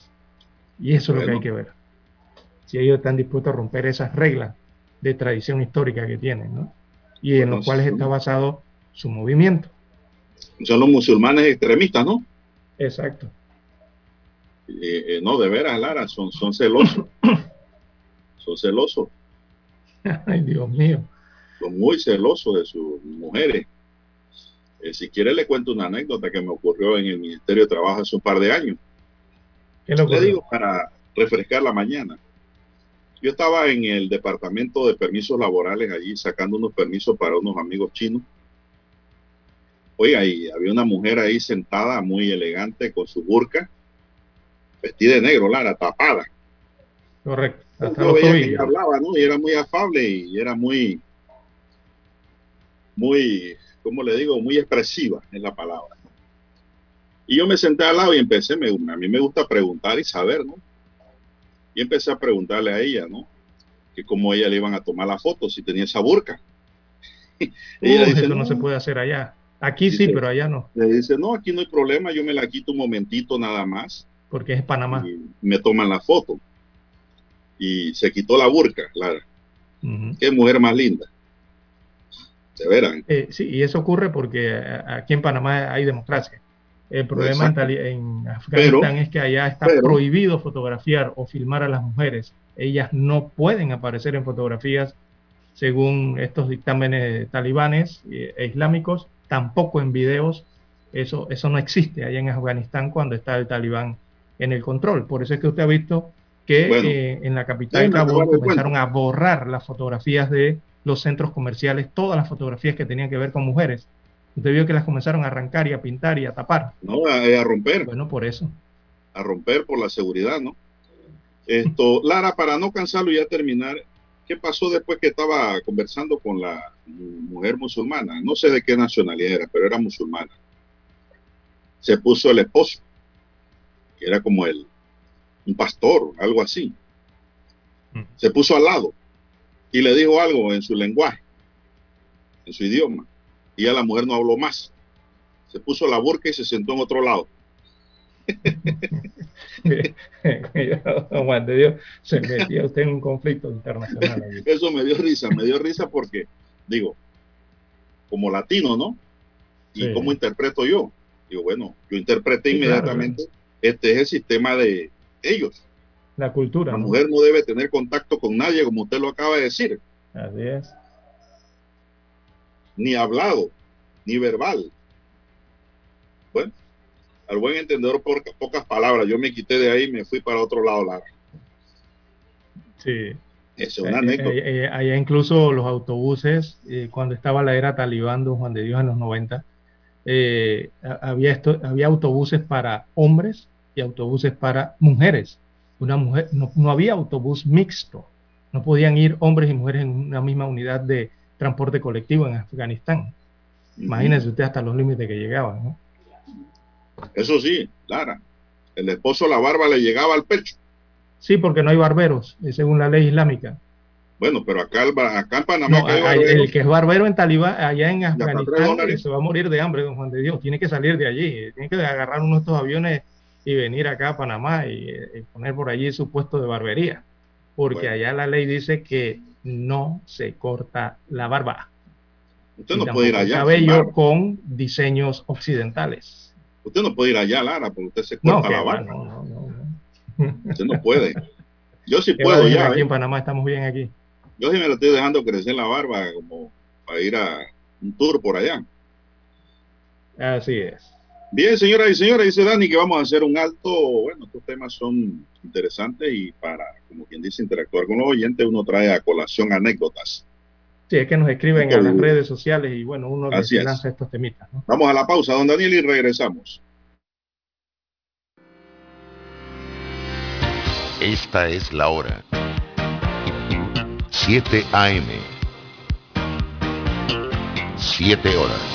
Y eso es lo que hay que ver. Si ellos están dispuestos a romper esas reglas de tradición histórica que tienen, ¿no? Y en los cuales está basado su movimiento. Son los musulmanes extremistas, ¿no? Exacto. Eh, eh, no, de veras, Lara, son, son celosos. son celosos. Ay, Dios mío son muy celosos de sus mujeres. Eh, si quiere le cuento una anécdota que me ocurrió en el Ministerio de Trabajo hace un par de años. Le digo para refrescar la mañana. Yo estaba en el departamento de permisos laborales allí sacando unos permisos para unos amigos chinos. Oiga, ahí había una mujer ahí sentada muy elegante con su burka, vestida de negro, Lara, tapada. Correcto. Yo veía que ella hablaba, ¿no? Y era muy afable y era muy, muy, ¿cómo le digo? Muy expresiva en la palabra. Y yo me senté al lado y empecé, a mí me gusta preguntar y saber, ¿no? Y empecé a preguntarle a ella, ¿no? Que cómo ella le iban a tomar la foto si tenía esa burca. ella dice, no, no se puede hacer allá. Aquí sí, pero allá no. Le dice, no, aquí no hay problema, yo me la quito un momentito nada más. Porque es Panamá. Y me toman la foto. Y se quitó la burca, Lara. Qué mujer más linda. Se verán. Eh, sí, y eso ocurre porque aquí en Panamá hay democracia. El problema en, Afganistán es que allá está prohibido fotografiar o filmar a las mujeres. Ellas no pueden aparecer en fotografías según estos dictámenes talibanes e islámicos, tampoco en videos. Eso, eso no existe allá en Afganistán cuando está el talibán en el control. Por eso es que usted ha visto que eh, en la capital de Kabul comenzaron a borrar las fotografías de los centros comerciales, todas las fotografías que tenían que ver con mujeres. Usted vio que las comenzaron a arrancar y a pintar y a tapar. No, a, romper. Bueno, por eso. A romper por la seguridad, ¿no? Esto, Lara, para no cansarlo y ya terminar, ¿qué pasó después que estaba conversando con la mujer musulmana? No sé de qué nacionalidad era, pero era musulmana. Se puso el esposo, que era como el, un pastor, algo así. Mm. Se puso al lado y le dijo algo en su lenguaje, en su idioma. Y a la mujer no habló más. Se puso la burca y se sentó en otro lado. Juan de Dios, se metía usted en un conflicto internacional. Eso me dio risa, me dio risa porque, digo, como latino, ¿no? ¿Y cómo interpreto yo? Digo, bueno, yo interpreté inmediatamente, este es el sistema de ellos. La cultura. La mujer no debe tener contacto con nadie, como usted lo acaba de decir. Así es. Ni hablado, ni verbal. Bueno, al buen entendedor, por pocas palabras. Yo me quité de ahí y me fui para otro lado, Lara. Sí. Es una eh, anécdota. Eh, eh, allá incluso los autobuses, cuando estaba la era talibán, don Juan de Dios, en los 90, había, esto, había autobuses para hombres y autobuses para mujeres una mujer, no, había autobús mixto, no podían ir hombres y mujeres en una misma unidad de transporte colectivo en Afganistán. Imagínense usted hasta los límites que llegaban. ¿no? Eso sí, Lara, el esposo la barba le llegaba al pecho. Sí, porque no hay barberos, eh, según la ley islámica. Bueno, pero acá, acá en Panamá. el que es barbero en Talibán, allá en Afganistán, se va a morir de hambre, don Juan de Dios. Tiene que salir de allí, tiene que agarrar uno de estos aviones y venir acá a Panamá y, eh, poner por allí su puesto de barbería, porque allá la ley dice que no se corta la barba. Usted no puede ir allá. Cabello con diseños occidentales. Usted no puede ir allá, Lara, porque usted se corta la barba. No, no, no, Usted no puede. Yo sí puedo ya. Aquí en ¿eh? Panamá estamos bien aquí. Yo sí me lo estoy dejando crecer la barba como para ir a un tour por allá. Así es. Bien, señoras y señores, dice Dani que vamos a hacer un alto. Bueno, estos temas son interesantes y para, como quien dice, interactuar con los oyentes, uno trae a colación anécdotas. Sí, es que nos escriben en las redes sociales y bueno, uno les lanza estos temitas. Vamos a la pausa, don Daniel, y regresamos. Esta es la hora. 7 AM. 7 horas.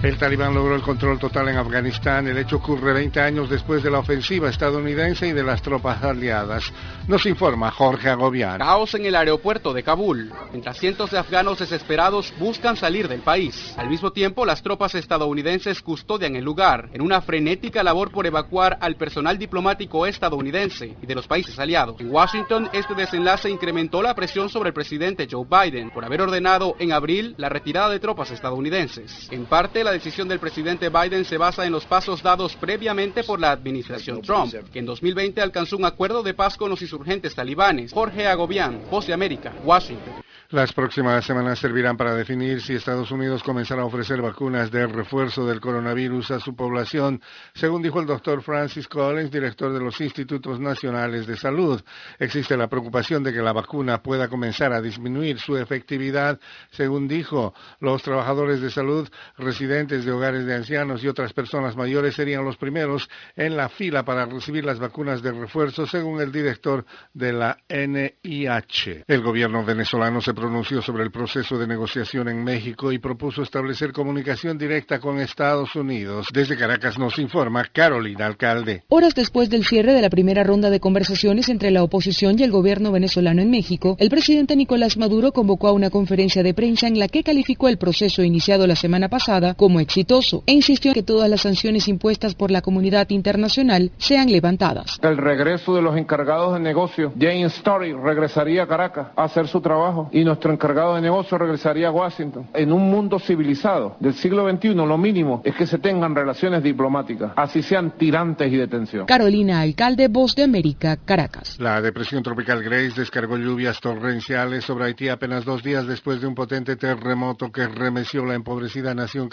El talibán logró el control total en Afganistán. El hecho ocurre 20 años después de la ofensiva estadounidense y de las tropas aliadas. Nos informa Jorge Agobián. Caos en el aeropuerto de Kabul, mientras cientos de afganos desesperados buscan salir del país. Al mismo tiempo, las tropas estadounidenses custodian el lugar en una frenética labor por evacuar al personal diplomático estadounidense y de los países aliados. En Washington, este desenlace incrementó la presión sobre el presidente Joe Biden por haber ordenado en abril la retirada de tropas estadounidenses. En parte, la decisión del presidente Biden se basa en los pasos dados previamente por la administración Trump, que en 2020 alcanzó un acuerdo de paz con los insurgentes talibanes. Jorge Agobián, Voz de América, Washington. Las próximas semanas servirán para definir si Estados Unidos comenzará a ofrecer vacunas de refuerzo del coronavirus a su población, según dijo el doctor Francis Collins, director de los Institutos Nacionales de Salud. Existe la preocupación de que la vacuna pueda comenzar a disminuir su efectividad, según dijo. Los trabajadores de salud, residentes de hogares de ancianos y otras personas mayores serían los primeros en la fila para recibir las vacunas de refuerzo, según el director de la NIH. El gobierno venezolano se pronunció sobre el proceso de negociación en México y propuso establecer comunicación directa con Estados Unidos. Desde Caracas nos informa Carolina Alcalde. Horas después del cierre de la primera ronda de conversaciones entre la oposición y el gobierno venezolano en México, el presidente Nicolás Maduro convocó a una conferencia de prensa en la que calificó el proceso iniciado la semana pasada como exitoso e insistió en que todas las sanciones impuestas por la comunidad internacional sean levantadas. El regreso de los encargados de negocio, James Story, regresaría a Caracas a hacer su trabajo y nuestro encargado de negocio regresaría a Washington. En un mundo civilizado del siglo XXI, lo mínimo es que se tengan relaciones diplomáticas, así sean tirantes y de tensión. Carolina Alcalde, Voz de América, Caracas. La depresión tropical Grace descargó lluvias torrenciales sobre Haití apenas dos días después de un potente terremoto que remeció la empobrecida nación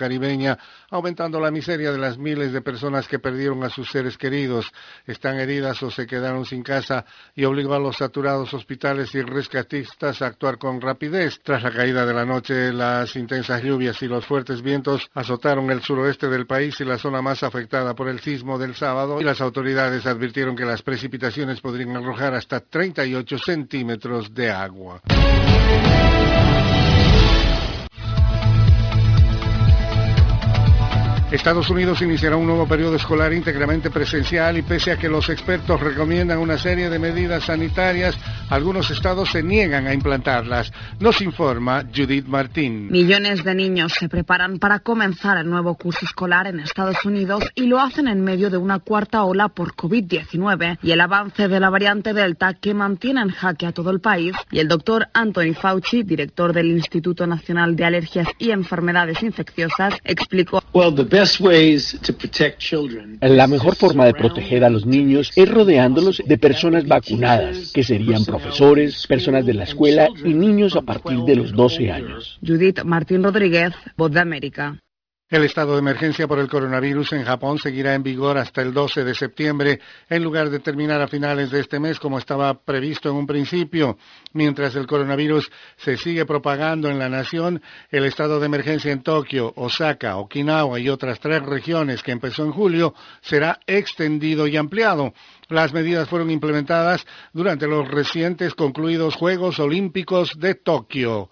aumentando la miseria de las miles de personas que perdieron a sus seres queridos, están heridas o se quedaron sin casa y obligó a los saturados hospitales y rescatistas a actuar con rapidez. Tras la caída de la noche, las intensas lluvias y los fuertes vientos azotaron el suroeste del país y la zona más afectada por el sismo del sábado y las autoridades advirtieron que las precipitaciones podrían arrojar hasta 38 centímetros de agua. Estados Unidos iniciará un nuevo periodo escolar íntegramente presencial y pese a que los expertos recomiendan una serie de medidas sanitarias, algunos estados se niegan a implantarlas. Nos informa Judith Martín. Millones de niños se preparan para comenzar el nuevo curso escolar en Estados Unidos y lo hacen en medio de una cuarta ola por COVID-19 y el avance de la variante Delta que mantiene en jaque a todo el país. Y el doctor Anthony Fauci, director del Instituto Nacional de Alergias y Enfermedades Infecciosas, explicó. La mejor forma de proteger a los niños es rodeándolos de personas vacunadas, que serían profesores, personas de la escuela y niños a partir de los 12 años. Judith Martín Rodríguez, Voz de América. El estado de emergencia por el coronavirus en Japón seguirá en vigor hasta el 12 de septiembre, en lugar de terminar a finales de este mes como estaba previsto en un principio. Mientras el coronavirus se sigue propagando en la nación, el estado de emergencia en Tokio, Osaka, Okinawa y otras tres regiones que empezó en julio será extendido y ampliado. Las medidas fueron implementadas durante los recientes concluidos Juegos Olímpicos de Tokio.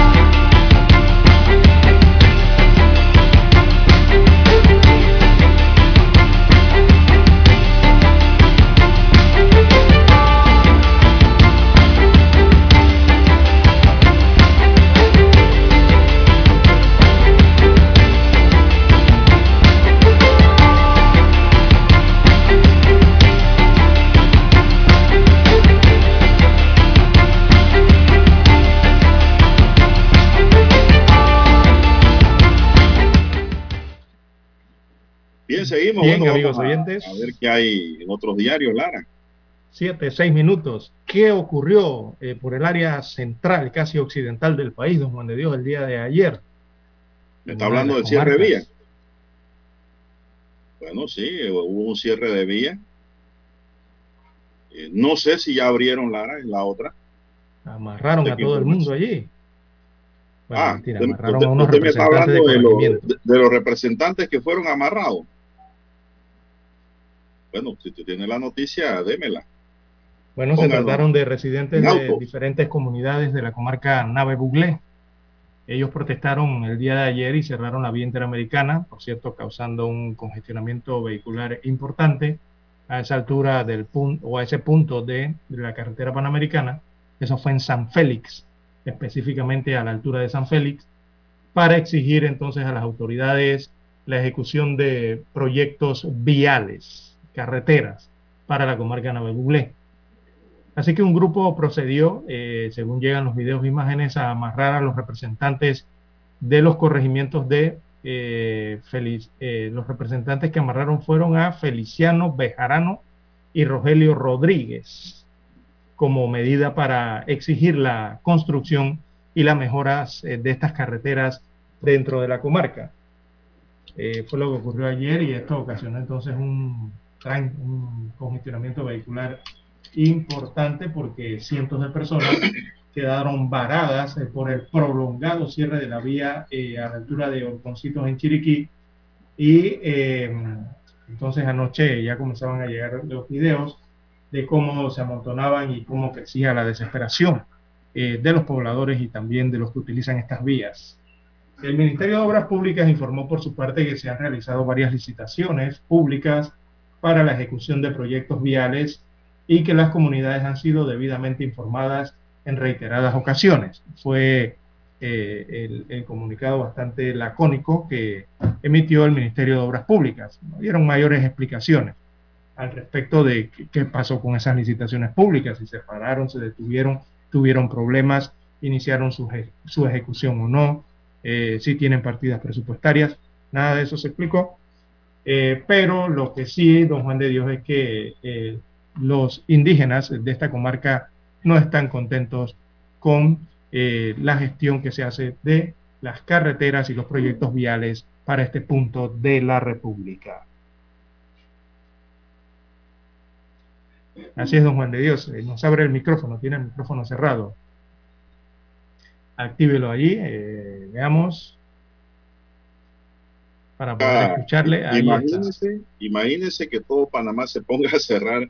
Amigos a- oyentes. A ver qué hay en otros diarios, Lara. siete, seis minutos. ¿Qué ocurrió eh, por el área central, casi occidental del país, don Juan de Dios, el día de ayer? ¿Me está hablando del cierre de vía? Bueno, sí, hubo un cierre de vía. Eh, no sé si ya abrieron Lara en la otra. Amarraron a todo el mundo allí. Bueno, ah, mentira, amarraron usted, a unos usted me está hablando de, de, los, de, de, los representantes que fueron amarrados. Bueno, si tú tienes la noticia, démela. Bueno, Póngalo. se trataron de residentes de diferentes comunidades de la comarca Nave Buglé. Ellos protestaron el día de ayer y cerraron la vía interamericana, por cierto, causando un congestionamiento vehicular importante a esa altura del punto o a ese punto de, de la carretera panamericana. Eso fue en San Félix, específicamente a la altura de San Félix, para exigir entonces a las autoridades la ejecución de proyectos viales, carreteras, para la comarca Nave Buglé. Así que un grupo procedió, eh, según llegan los videos e imágenes, a amarrar a los representantes de los corregimientos de eh, Feliz, eh, los representantes que amarraron fueron a Feliciano Bejarano y Rogelio Rodríguez como medida para exigir la construcción y las mejoras de estas carreteras dentro de la comarca. fue lo que ocurrió ayer y esto ocasionó entonces un, un congestionamiento vehicular importante porque cientos de personas quedaron varadas eh, por el prolongado cierre de la vía eh, a la altura de Orconcitos en Chiriquí. Y eh, entonces anoche ya comenzaban a llegar los videos de cómo se amontonaban y cómo crecía la desesperación eh, de los pobladores y también de los que utilizan estas vías. El Ministerio de Obras Públicas informó por su parte que se han realizado varias licitaciones públicas para la ejecución de proyectos viales y que las comunidades han sido debidamente informadas en reiteradas ocasiones. Fue eh, el, el, comunicado bastante lacónico que emitió el Ministerio de Obras Públicas. No dieron mayores explicaciones al respecto de qué, pasó con esas licitaciones públicas, si se pararon, se detuvieron, tuvieron problemas, iniciaron su, su ejecución o no, eh, si tienen partidas presupuestarias, nada de eso se explicó. Eh, pero lo que sí, don Juan de Dios, es que eh, los indígenas de esta comarca no están contentos con eh, la gestión que se hace de las carreteras y los proyectos viales para este punto de la República. Así es, don Juan de Dios. Nos abre el micrófono, tiene el micrófono cerrado. Actívelo allí, veamos. Para poder ah, escucharle. Ahí imagínese, imagínese que todo Panamá se ponga a cerrar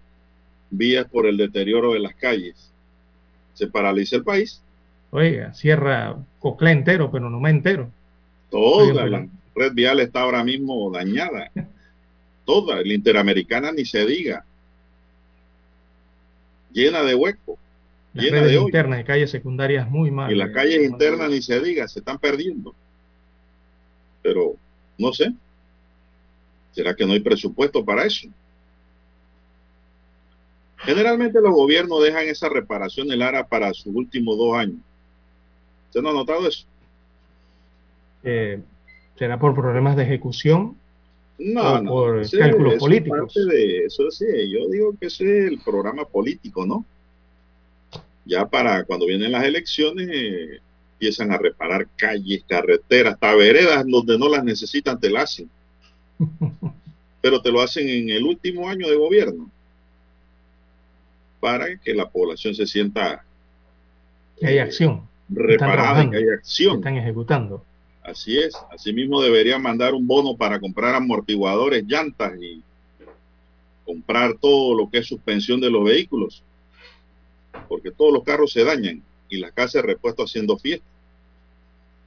vías por el deterioro de las calles. Se paraliza el país. Oiga, cierra Coclé entero, pero no me entero. Toda la red vial está ahora mismo dañada. Toda, la interamericana ni se diga. Llena de huecos. Las llena redes de internas y calles secundarias muy mal. Y las calles internas ni se diga, se están perdiendo. Pero, no sé. ¿Será que no hay presupuesto para eso? Generalmente los gobiernos dejan esa reparación del ARA para sus últimos dos años. ¿Usted no ha notado eso? Eh, ¿Será por problemas de ejecución? No, o no. por Sí, cálculos eso políticos. Parte de, eso sí, yo digo que ese es el programa político, ¿no? Ya para cuando vienen las elecciones eh, empiezan a reparar calles, carreteras, hasta veredas donde no las necesitan te las hacen. Pero te lo hacen en el último año de gobierno para que la población se sienta Que hay acción. reparada que hay acción. Están ejecutando. Así es. Asimismo deberían mandar un bono para comprar amortiguadores, llantas y comprar todo lo que es suspensión de los vehículos. Porque todos los carros se dañan y las casas de repuesto haciendo fiesta.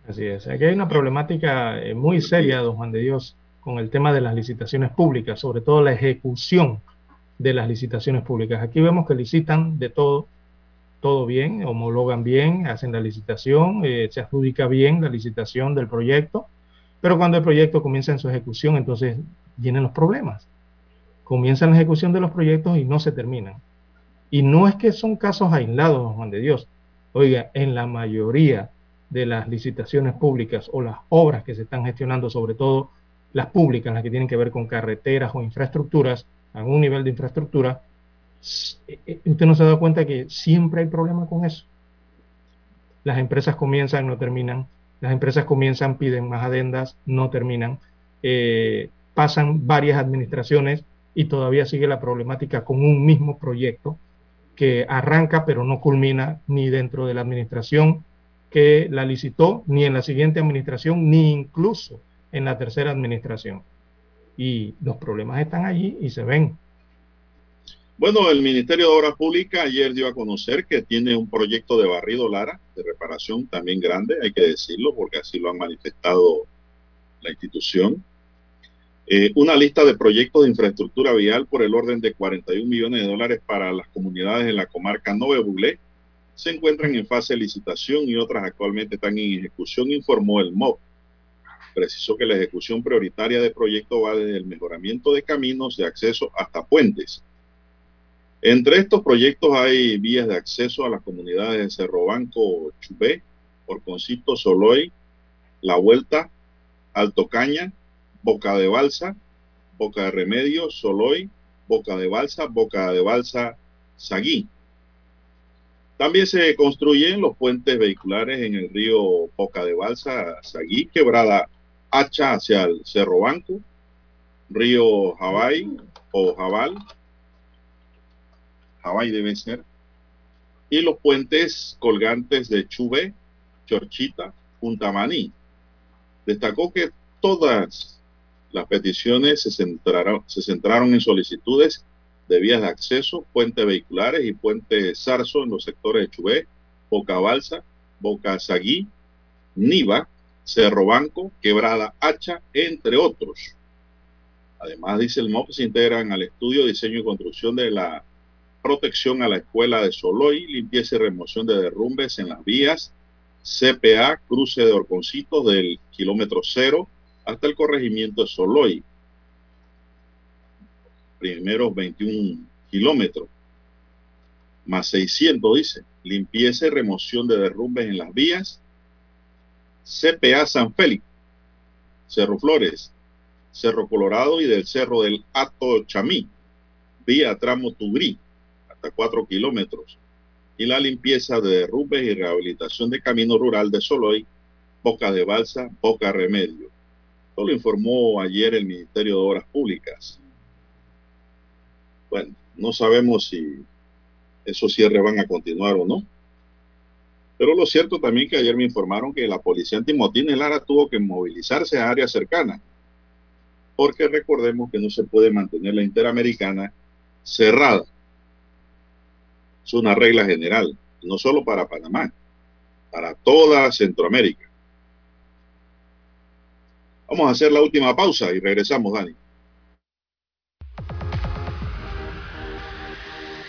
Así es. Aquí hay una problemática eh, muy seria, don Juan de Dios, con el tema de las licitaciones públicas, sobre todo la ejecución de las licitaciones públicas. Aquí vemos que licitan de todo, todo bien, homologan bien, hacen la licitación, eh, se adjudica bien la licitación del proyecto, pero cuando el proyecto comienza en su ejecución, entonces vienen los problemas. Comienzan la ejecución de los proyectos y no se terminan. Y no es que son casos aislados, don Juan de Dios. Oiga, en la mayoría de las licitaciones públicas o las obras que se están gestionando, sobre todo las públicas, las que tienen que ver con carreteras o infraestructuras, a un nivel de infraestructura, eh, eh, usted no se ha dado cuenta que siempre hay problemas con eso. Las empresas comienzan, no terminan. Las empresas comienzan, piden más adendas, no terminan. Eh, pasan varias administraciones y todavía sigue la problemática con un mismo proyecto que arranca pero no culmina ni dentro de la administración que la licitó, ni en la siguiente administración, ni incluso en la tercera administración. Y los problemas están allí y se ven. Bueno, el Ministerio de Obras Públicas ayer dio a conocer que tiene un proyecto de barrido Lara, de reparación también grande, hay que decirlo, porque así lo han manifestado la institución. Eh, una lista de proyectos de infraestructura vial por el orden de 41 millones de dólares para las comunidades en la comarca Nove Buglé se encuentran en fase de licitación y otras actualmente están en ejecución, informó el MOB. Precisó que la ejecución prioritaria del proyecto va desde el mejoramiento de caminos de acceso hasta puentes entre estos proyectos hay vías de acceso a las comunidades de Cerro Banco, Chubé, Orconcito, Soloy, La Vuelta, Alto Caña, Boca de Balsa, Boca de Remedio, Soloy, Boca de Balsa, Boca de Balsa, Saguí. También se construyen los puentes vehiculares en el río Boca de Balsa, Saguí, Quebrada Hacha hacia el Cerro Banco, río Jabay o Jabal, Hawái debe ser, y los puentes colgantes de Chubé, Chorchita, Maní. Destacó que todas las peticiones se centraron, se centraron en solicitudes de vías de acceso, puentes vehiculares y puente Zarzo en los sectores de Chubé, Boca Balsa, Boca Saguí, Niva, Cerro Banco, Quebrada Hacha, entre otros. Además, dice el MOP, se integran al estudio, diseño y construcción de la protección a la escuela de Soloy, limpieza y remoción de derrumbes en las vías, CPA, cruce de Orconcitos del kilómetro cero hasta el corregimiento de Soloy. Primeros 21 kilómetros, más 600 dice, limpieza y remoción de derrumbes en las vías, CPA San Félix, Cerro Flores, Cerro Colorado y del Cerro del Ato Chamí, vía tramo Tugrí, 4 kilómetros, y la limpieza de derrumbes y rehabilitación de camino rural de Soloy, Boca de Balsa, Boca Remedio. Esto lo informó ayer el Ministerio de Obras Públicas. Bueno, no sabemos si esos cierres van a continuar o no. Pero lo cierto también que ayer me informaron que la policía antimotines Lara tuvo que movilizarse a áreas cercanas. Porque recordemos que no se puede mantener la Interamericana cerrada es una regla general, no solo para Panamá, para toda Centroamérica. Vamos a hacer la última pausa y regresamos, Dani.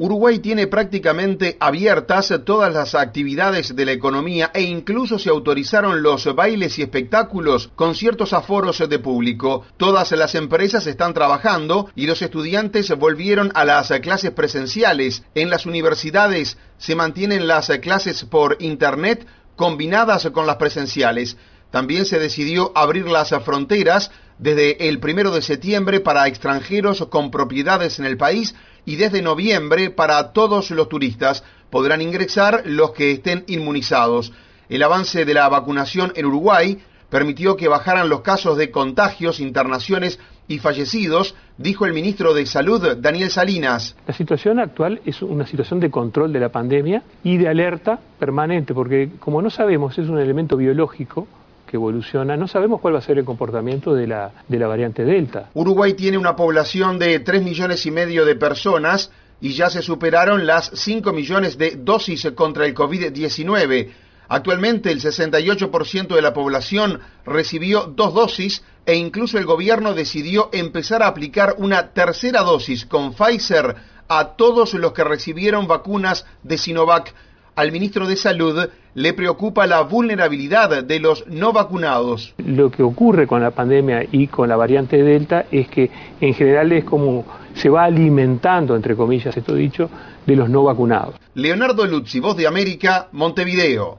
Uruguay tiene prácticamente abiertas todas las actividades de la economía e incluso se autorizaron los bailes y espectáculos con ciertos aforos de público. Todas las empresas están trabajando y los estudiantes volvieron a las clases presenciales. En las universidades se mantienen las clases por Internet combinadas con las presenciales. También se decidió abrir las fronteras desde el primero de septiembre para extranjeros con propiedades en el país y desde noviembre para todos los turistas. Podrán ingresar los que estén inmunizados. El avance de la vacunación en Uruguay permitió que bajaran los casos de contagios, internaciones y fallecidos, dijo el ministro de Salud, Daniel Salinas. La situación actual es una situación de control de la pandemia y de alerta permanente, porque como no sabemos, es un elemento biológico, que evoluciona. No sabemos cuál va a ser el comportamiento de la, de la variante Delta. Uruguay tiene una población de 3 millones y medio de personas y ya se superaron las 5 millones de dosis contra el COVID-19. Actualmente el 68% de la población recibió dos dosis e incluso el gobierno decidió empezar a aplicar una tercera dosis con Pfizer a todos los que recibieron vacunas de Sinovac. Al ministro de Salud le preocupa la vulnerabilidad de los no vacunados. Lo que ocurre con la pandemia y con la variante Delta es que en general es como se va alimentando, entre comillas, esto dicho, de los no vacunados. Leonardo Luzzi, Voz de América, Montevideo.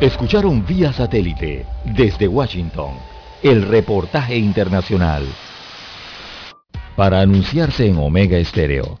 Escucharon vía satélite desde Washington el reportaje internacional. Para anunciarse en Omega Estéreo,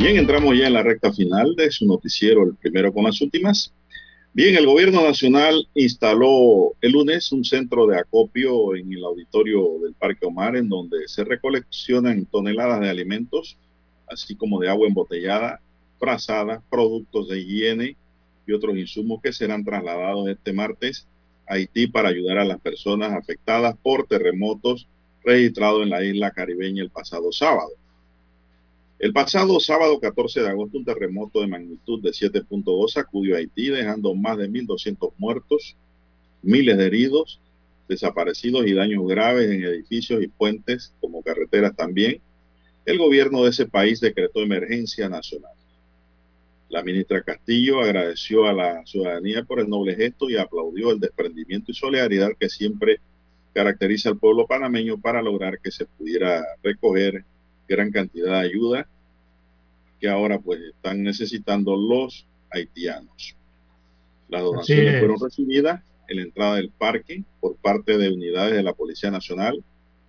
Bien, entramos ya en la recta final de su noticiero, el primero con las últimas. Bien, el gobierno nacional instaló el lunes un centro de acopio en el auditorio del Parque Omar, en donde se recoleccionan toneladas de alimentos, así como de agua embotellada, frazada, productos de higiene y otros insumos que serán trasladados este martes a Haití para ayudar a las personas afectadas por terremotos registrados en la isla caribeña el pasado sábado. El pasado sábado 14 de agosto, un terremoto de magnitud de 7.2 sacudió a Haití, dejando más de 1.200 muertos, miles de heridos, desaparecidos y daños graves en edificios y puentes, como carreteras también. El gobierno de ese país decretó emergencia nacional. La ministra Castillo agradeció a la ciudadanía por el noble gesto y aplaudió el desprendimiento y solidaridad que siempre caracteriza al pueblo panameño para lograr que se pudiera recoger gran cantidad de ayuda que ahora pues están necesitando los haitianos. Las donaciones fueron recibidas en la entrada del parque por parte de unidades de la Policía Nacional,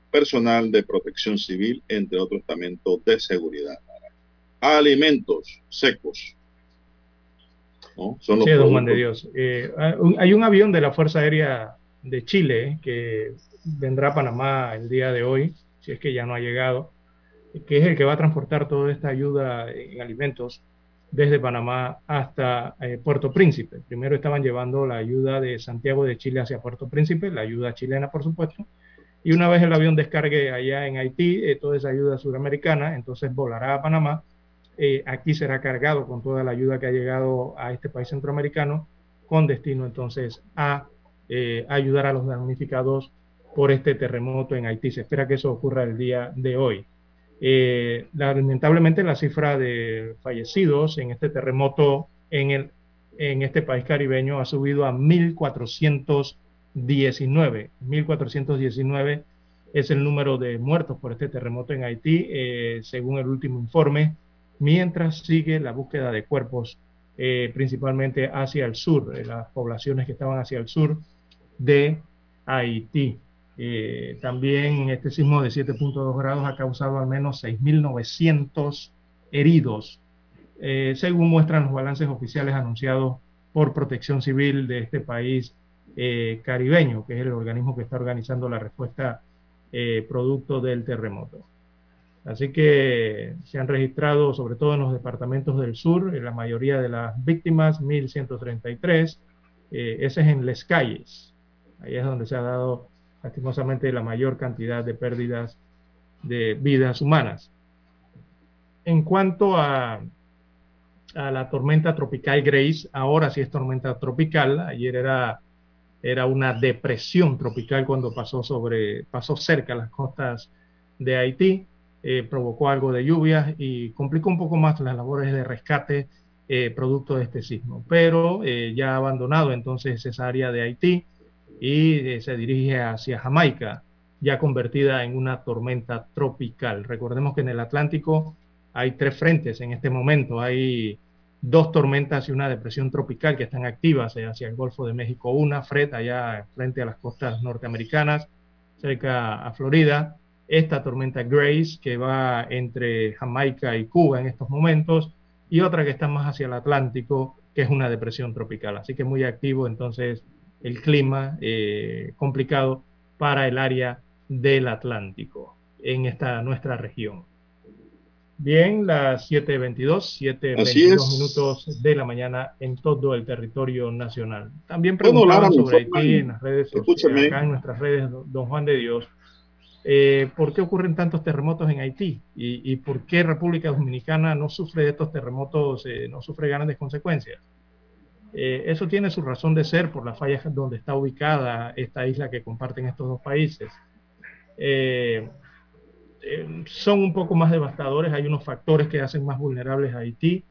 personal de protección civil, entre otros estamentos de seguridad. Alimentos secos. ¿no? Son los sí, don Juan de Dios. Eh, hay un avión de la Fuerza Aérea de Chile que vendrá a Panamá el día de hoy, si es que ya no ha llegado que es el que va a transportar toda esta ayuda en alimentos desde Panamá hasta eh, Puerto Príncipe. Primero estaban llevando la ayuda de Santiago de Chile hacia Puerto Príncipe, la ayuda chilena, por supuesto, y una vez el avión descargue allá en Haití eh, toda esa ayuda sudamericana, entonces volará a Panamá. Eh, aquí será cargado con toda la ayuda que ha llegado a este país centroamericano, con destino entonces a ayudar a los damnificados por este terremoto en Haití. Se espera que eso ocurra el día de hoy. Eh, lamentablemente la cifra de fallecidos en este terremoto en, el, en este país caribeño ha subido a 1.419. 1.419 es el número de muertos por este terremoto en Haití, eh, según el último informe, mientras sigue la búsqueda de cuerpos, eh, principalmente hacia el sur, las poblaciones que estaban hacia el sur de Haití. Eh, también este sismo de 7.2 grados ha causado al menos 6.900 heridos, eh, según muestran los balances oficiales anunciados por Protección Civil de este país eh, caribeño, que es el organismo que está organizando la respuesta producto del terremoto. Así que se han registrado, sobre todo en los departamentos del sur, la mayoría de las víctimas, 1.133. ese es en Les Calles. Ahí es donde se ha dado lastimosamente la mayor cantidad de pérdidas de vidas humanas. En cuanto a la tormenta tropical Grace. Ahora sí es tormenta tropical. Ayer era, era una depresión tropical cuando pasó, sobre, pasó cerca las costas de Haití. Eh, provocó algo de lluvias y complicó un poco más las labores de rescate eh, producto de este sismo. Pero eh, ya ha abandonado entonces esa área de Haití y se dirige hacia Jamaica, ya convertida en una tormenta tropical. Recordemos que en el Atlántico hay tres frentes en este momento. Hay dos tormentas y una depresión tropical que están activas hacia el Golfo de México. Una, Fred, allá frente a las costas norteamericanas, cerca a Florida esta tormenta Grace que va entre Jamaica y Cuba en estos momentos y otra que está más hacia el Atlántico que es una depresión tropical. Así que muy activo entonces el clima eh, complicado para el área del Atlántico en esta nuestra región. Bien, las 7.22, 7.22 minutos de la mañana en todo el territorio nacional. También preguntaban sobre Haití en las redes sociales, acá en nuestras redes, don Juan de Dios, eh, ¿por qué ocurren tantos terremotos en Haití? ¿Y, por qué República Dominicana no sufre de estos terremotos, eh, no sufre grandes consecuencias? Eh, eso tiene su razón de ser por las fallas donde está ubicada esta isla que comparten estos dos países. son un poco más devastadores, hay unos factores que hacen más vulnerables a Haití.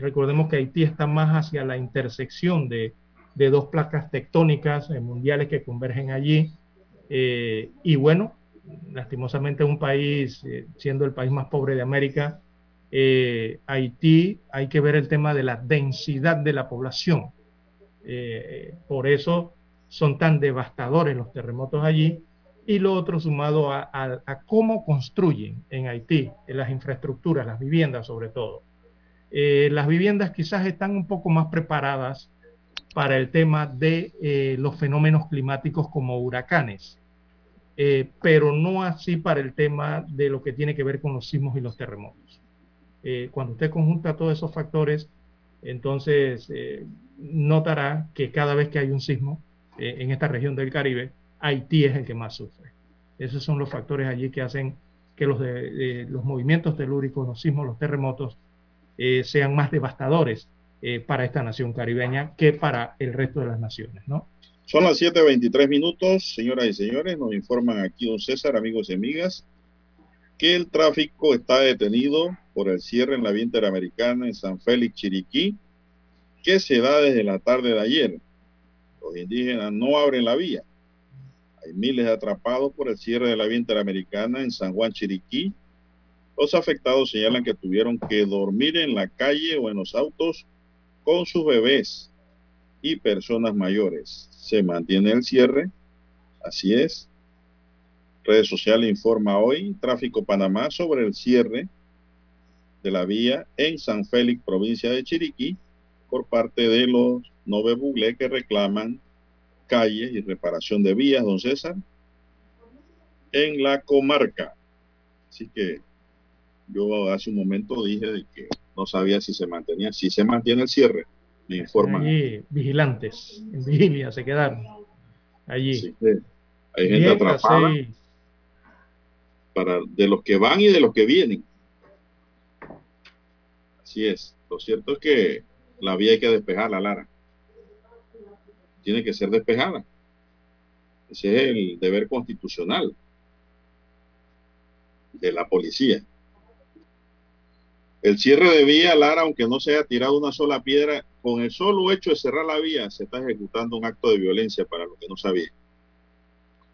recordemos que Haití está más hacia la intersección de, dos placas tectónicas mundiales que convergen allí eh, y bueno, lastimosamente un país, eh, siendo el país más pobre de América, eh, Haití, hay que ver el tema de la densidad de la población. por eso son tan devastadores los terremotos allí. Y lo otro sumado a, cómo construyen en Haití, las infraestructuras, las viviendas sobre todo. las viviendas quizás están un poco más preparadas para el tema de eh, los fenómenos climáticos como huracanes, eh, pero no así para el tema de lo que tiene que ver con los sismos y los terremotos. Eh, cuando usted conjunta todos esos factores, entonces notará que cada vez que hay un sismo en esta región del Caribe, Haití es el que más sufre. Esos son los factores allí que hacen que los, de, los movimientos telúricos, los sismos, los terremotos sean más devastadores eh, para esta nación caribeña que para el resto de las naciones, ¿no? Son las 7.23 minutos, señoras y señores, nos informan aquí don César, amigos y amigas, que el tráfico está detenido por el cierre en la vía interamericana en San Félix, Chiriquí, que se da desde la tarde de ayer. Los indígenas no abren la vía. Hay miles de atrapados por el cierre de la vía interamericana en San Juan, Chiriquí. Los afectados señalan que tuvieron que dormir en la calle o en los autos con sus bebés y personas mayores. Se mantiene el cierre, así es. Redes sociales informa hoy Tráfico Panamá sobre el cierre de la vía en San Félix, provincia de Chiriquí, por parte de los Nove Buglé que reclaman calles y reparación de vías, don César, en la comarca. Así que yo hace un momento dije de que no sabía si se mantenía, si se mantiene el cierre, me informan. Allí, vigilantes, en vigilia se quedaron allí. hay gente atrapada para, de los que van y de los que vienen. Así es. Lo cierto es que la vía hay que despejarla, Lara. Tiene que ser despejada. Ese es el deber constitucional de la policía. El cierre de vía, Lara, aunque no se haya tirado una sola piedra, con el solo hecho de cerrar la vía, se está ejecutando un acto de violencia para los que no sabían.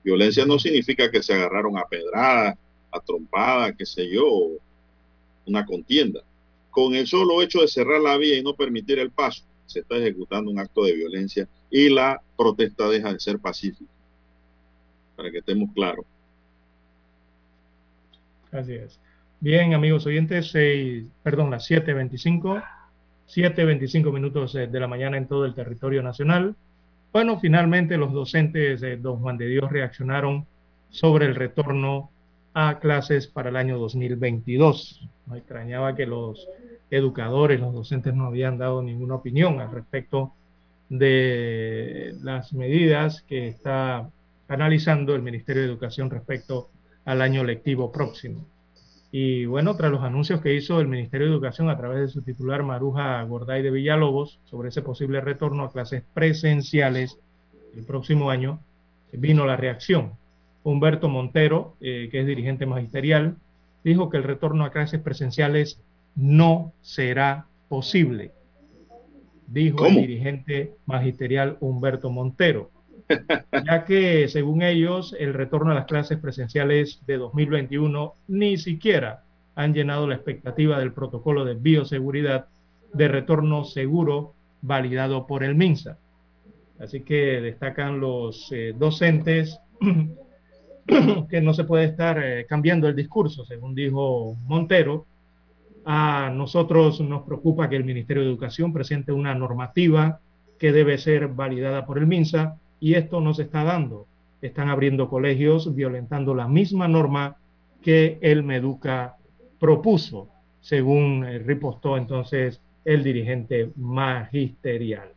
Violencia no significa que se agarraron a pedradas, a trompadas, qué sé yo, una contienda. Con el solo hecho de cerrar la vía y no permitir el paso, se está ejecutando un acto de violencia y la protesta deja de ser pacífica. Para que estemos claros. Así es. Bien, amigos oyentes, perdón, las 7.25, 7.25 minutos eh, de la mañana en todo el territorio nacional. Bueno, finalmente los docentes de Don Juan de Dios reaccionaron sobre el retorno a clases para el año 2022. No extrañaba que los educadores, los docentes no habían dado ninguna opinión al respecto de las medidas que está analizando el Ministerio de Educación respecto al año lectivo próximo. Y bueno, tras los anuncios que hizo el Ministerio de Educación a través de su titular Maruja Gorday de Villalobos sobre ese posible retorno a clases presenciales el próximo año, vino la reacción. Humberto Montero, eh, que es dirigente magisterial, dijo que el retorno a clases presenciales no será posible, dijo el dirigente magisterial Humberto Montero, ya que según ellos el retorno a las clases presenciales de 2021 ni siquiera han llenado la expectativa del protocolo de bioseguridad de retorno seguro validado por el MINSA. Así que destacan los eh, docentes que no se puede estar eh, cambiando el discurso, según dijo Montero. A nosotros nos preocupa que el Ministerio de Educación presente una normativa que debe ser validada por el MINSA y esto no se está dando. Están abriendo colegios violentando la misma norma que el Meduca propuso, según eh, ripostó entonces el dirigente magisterial.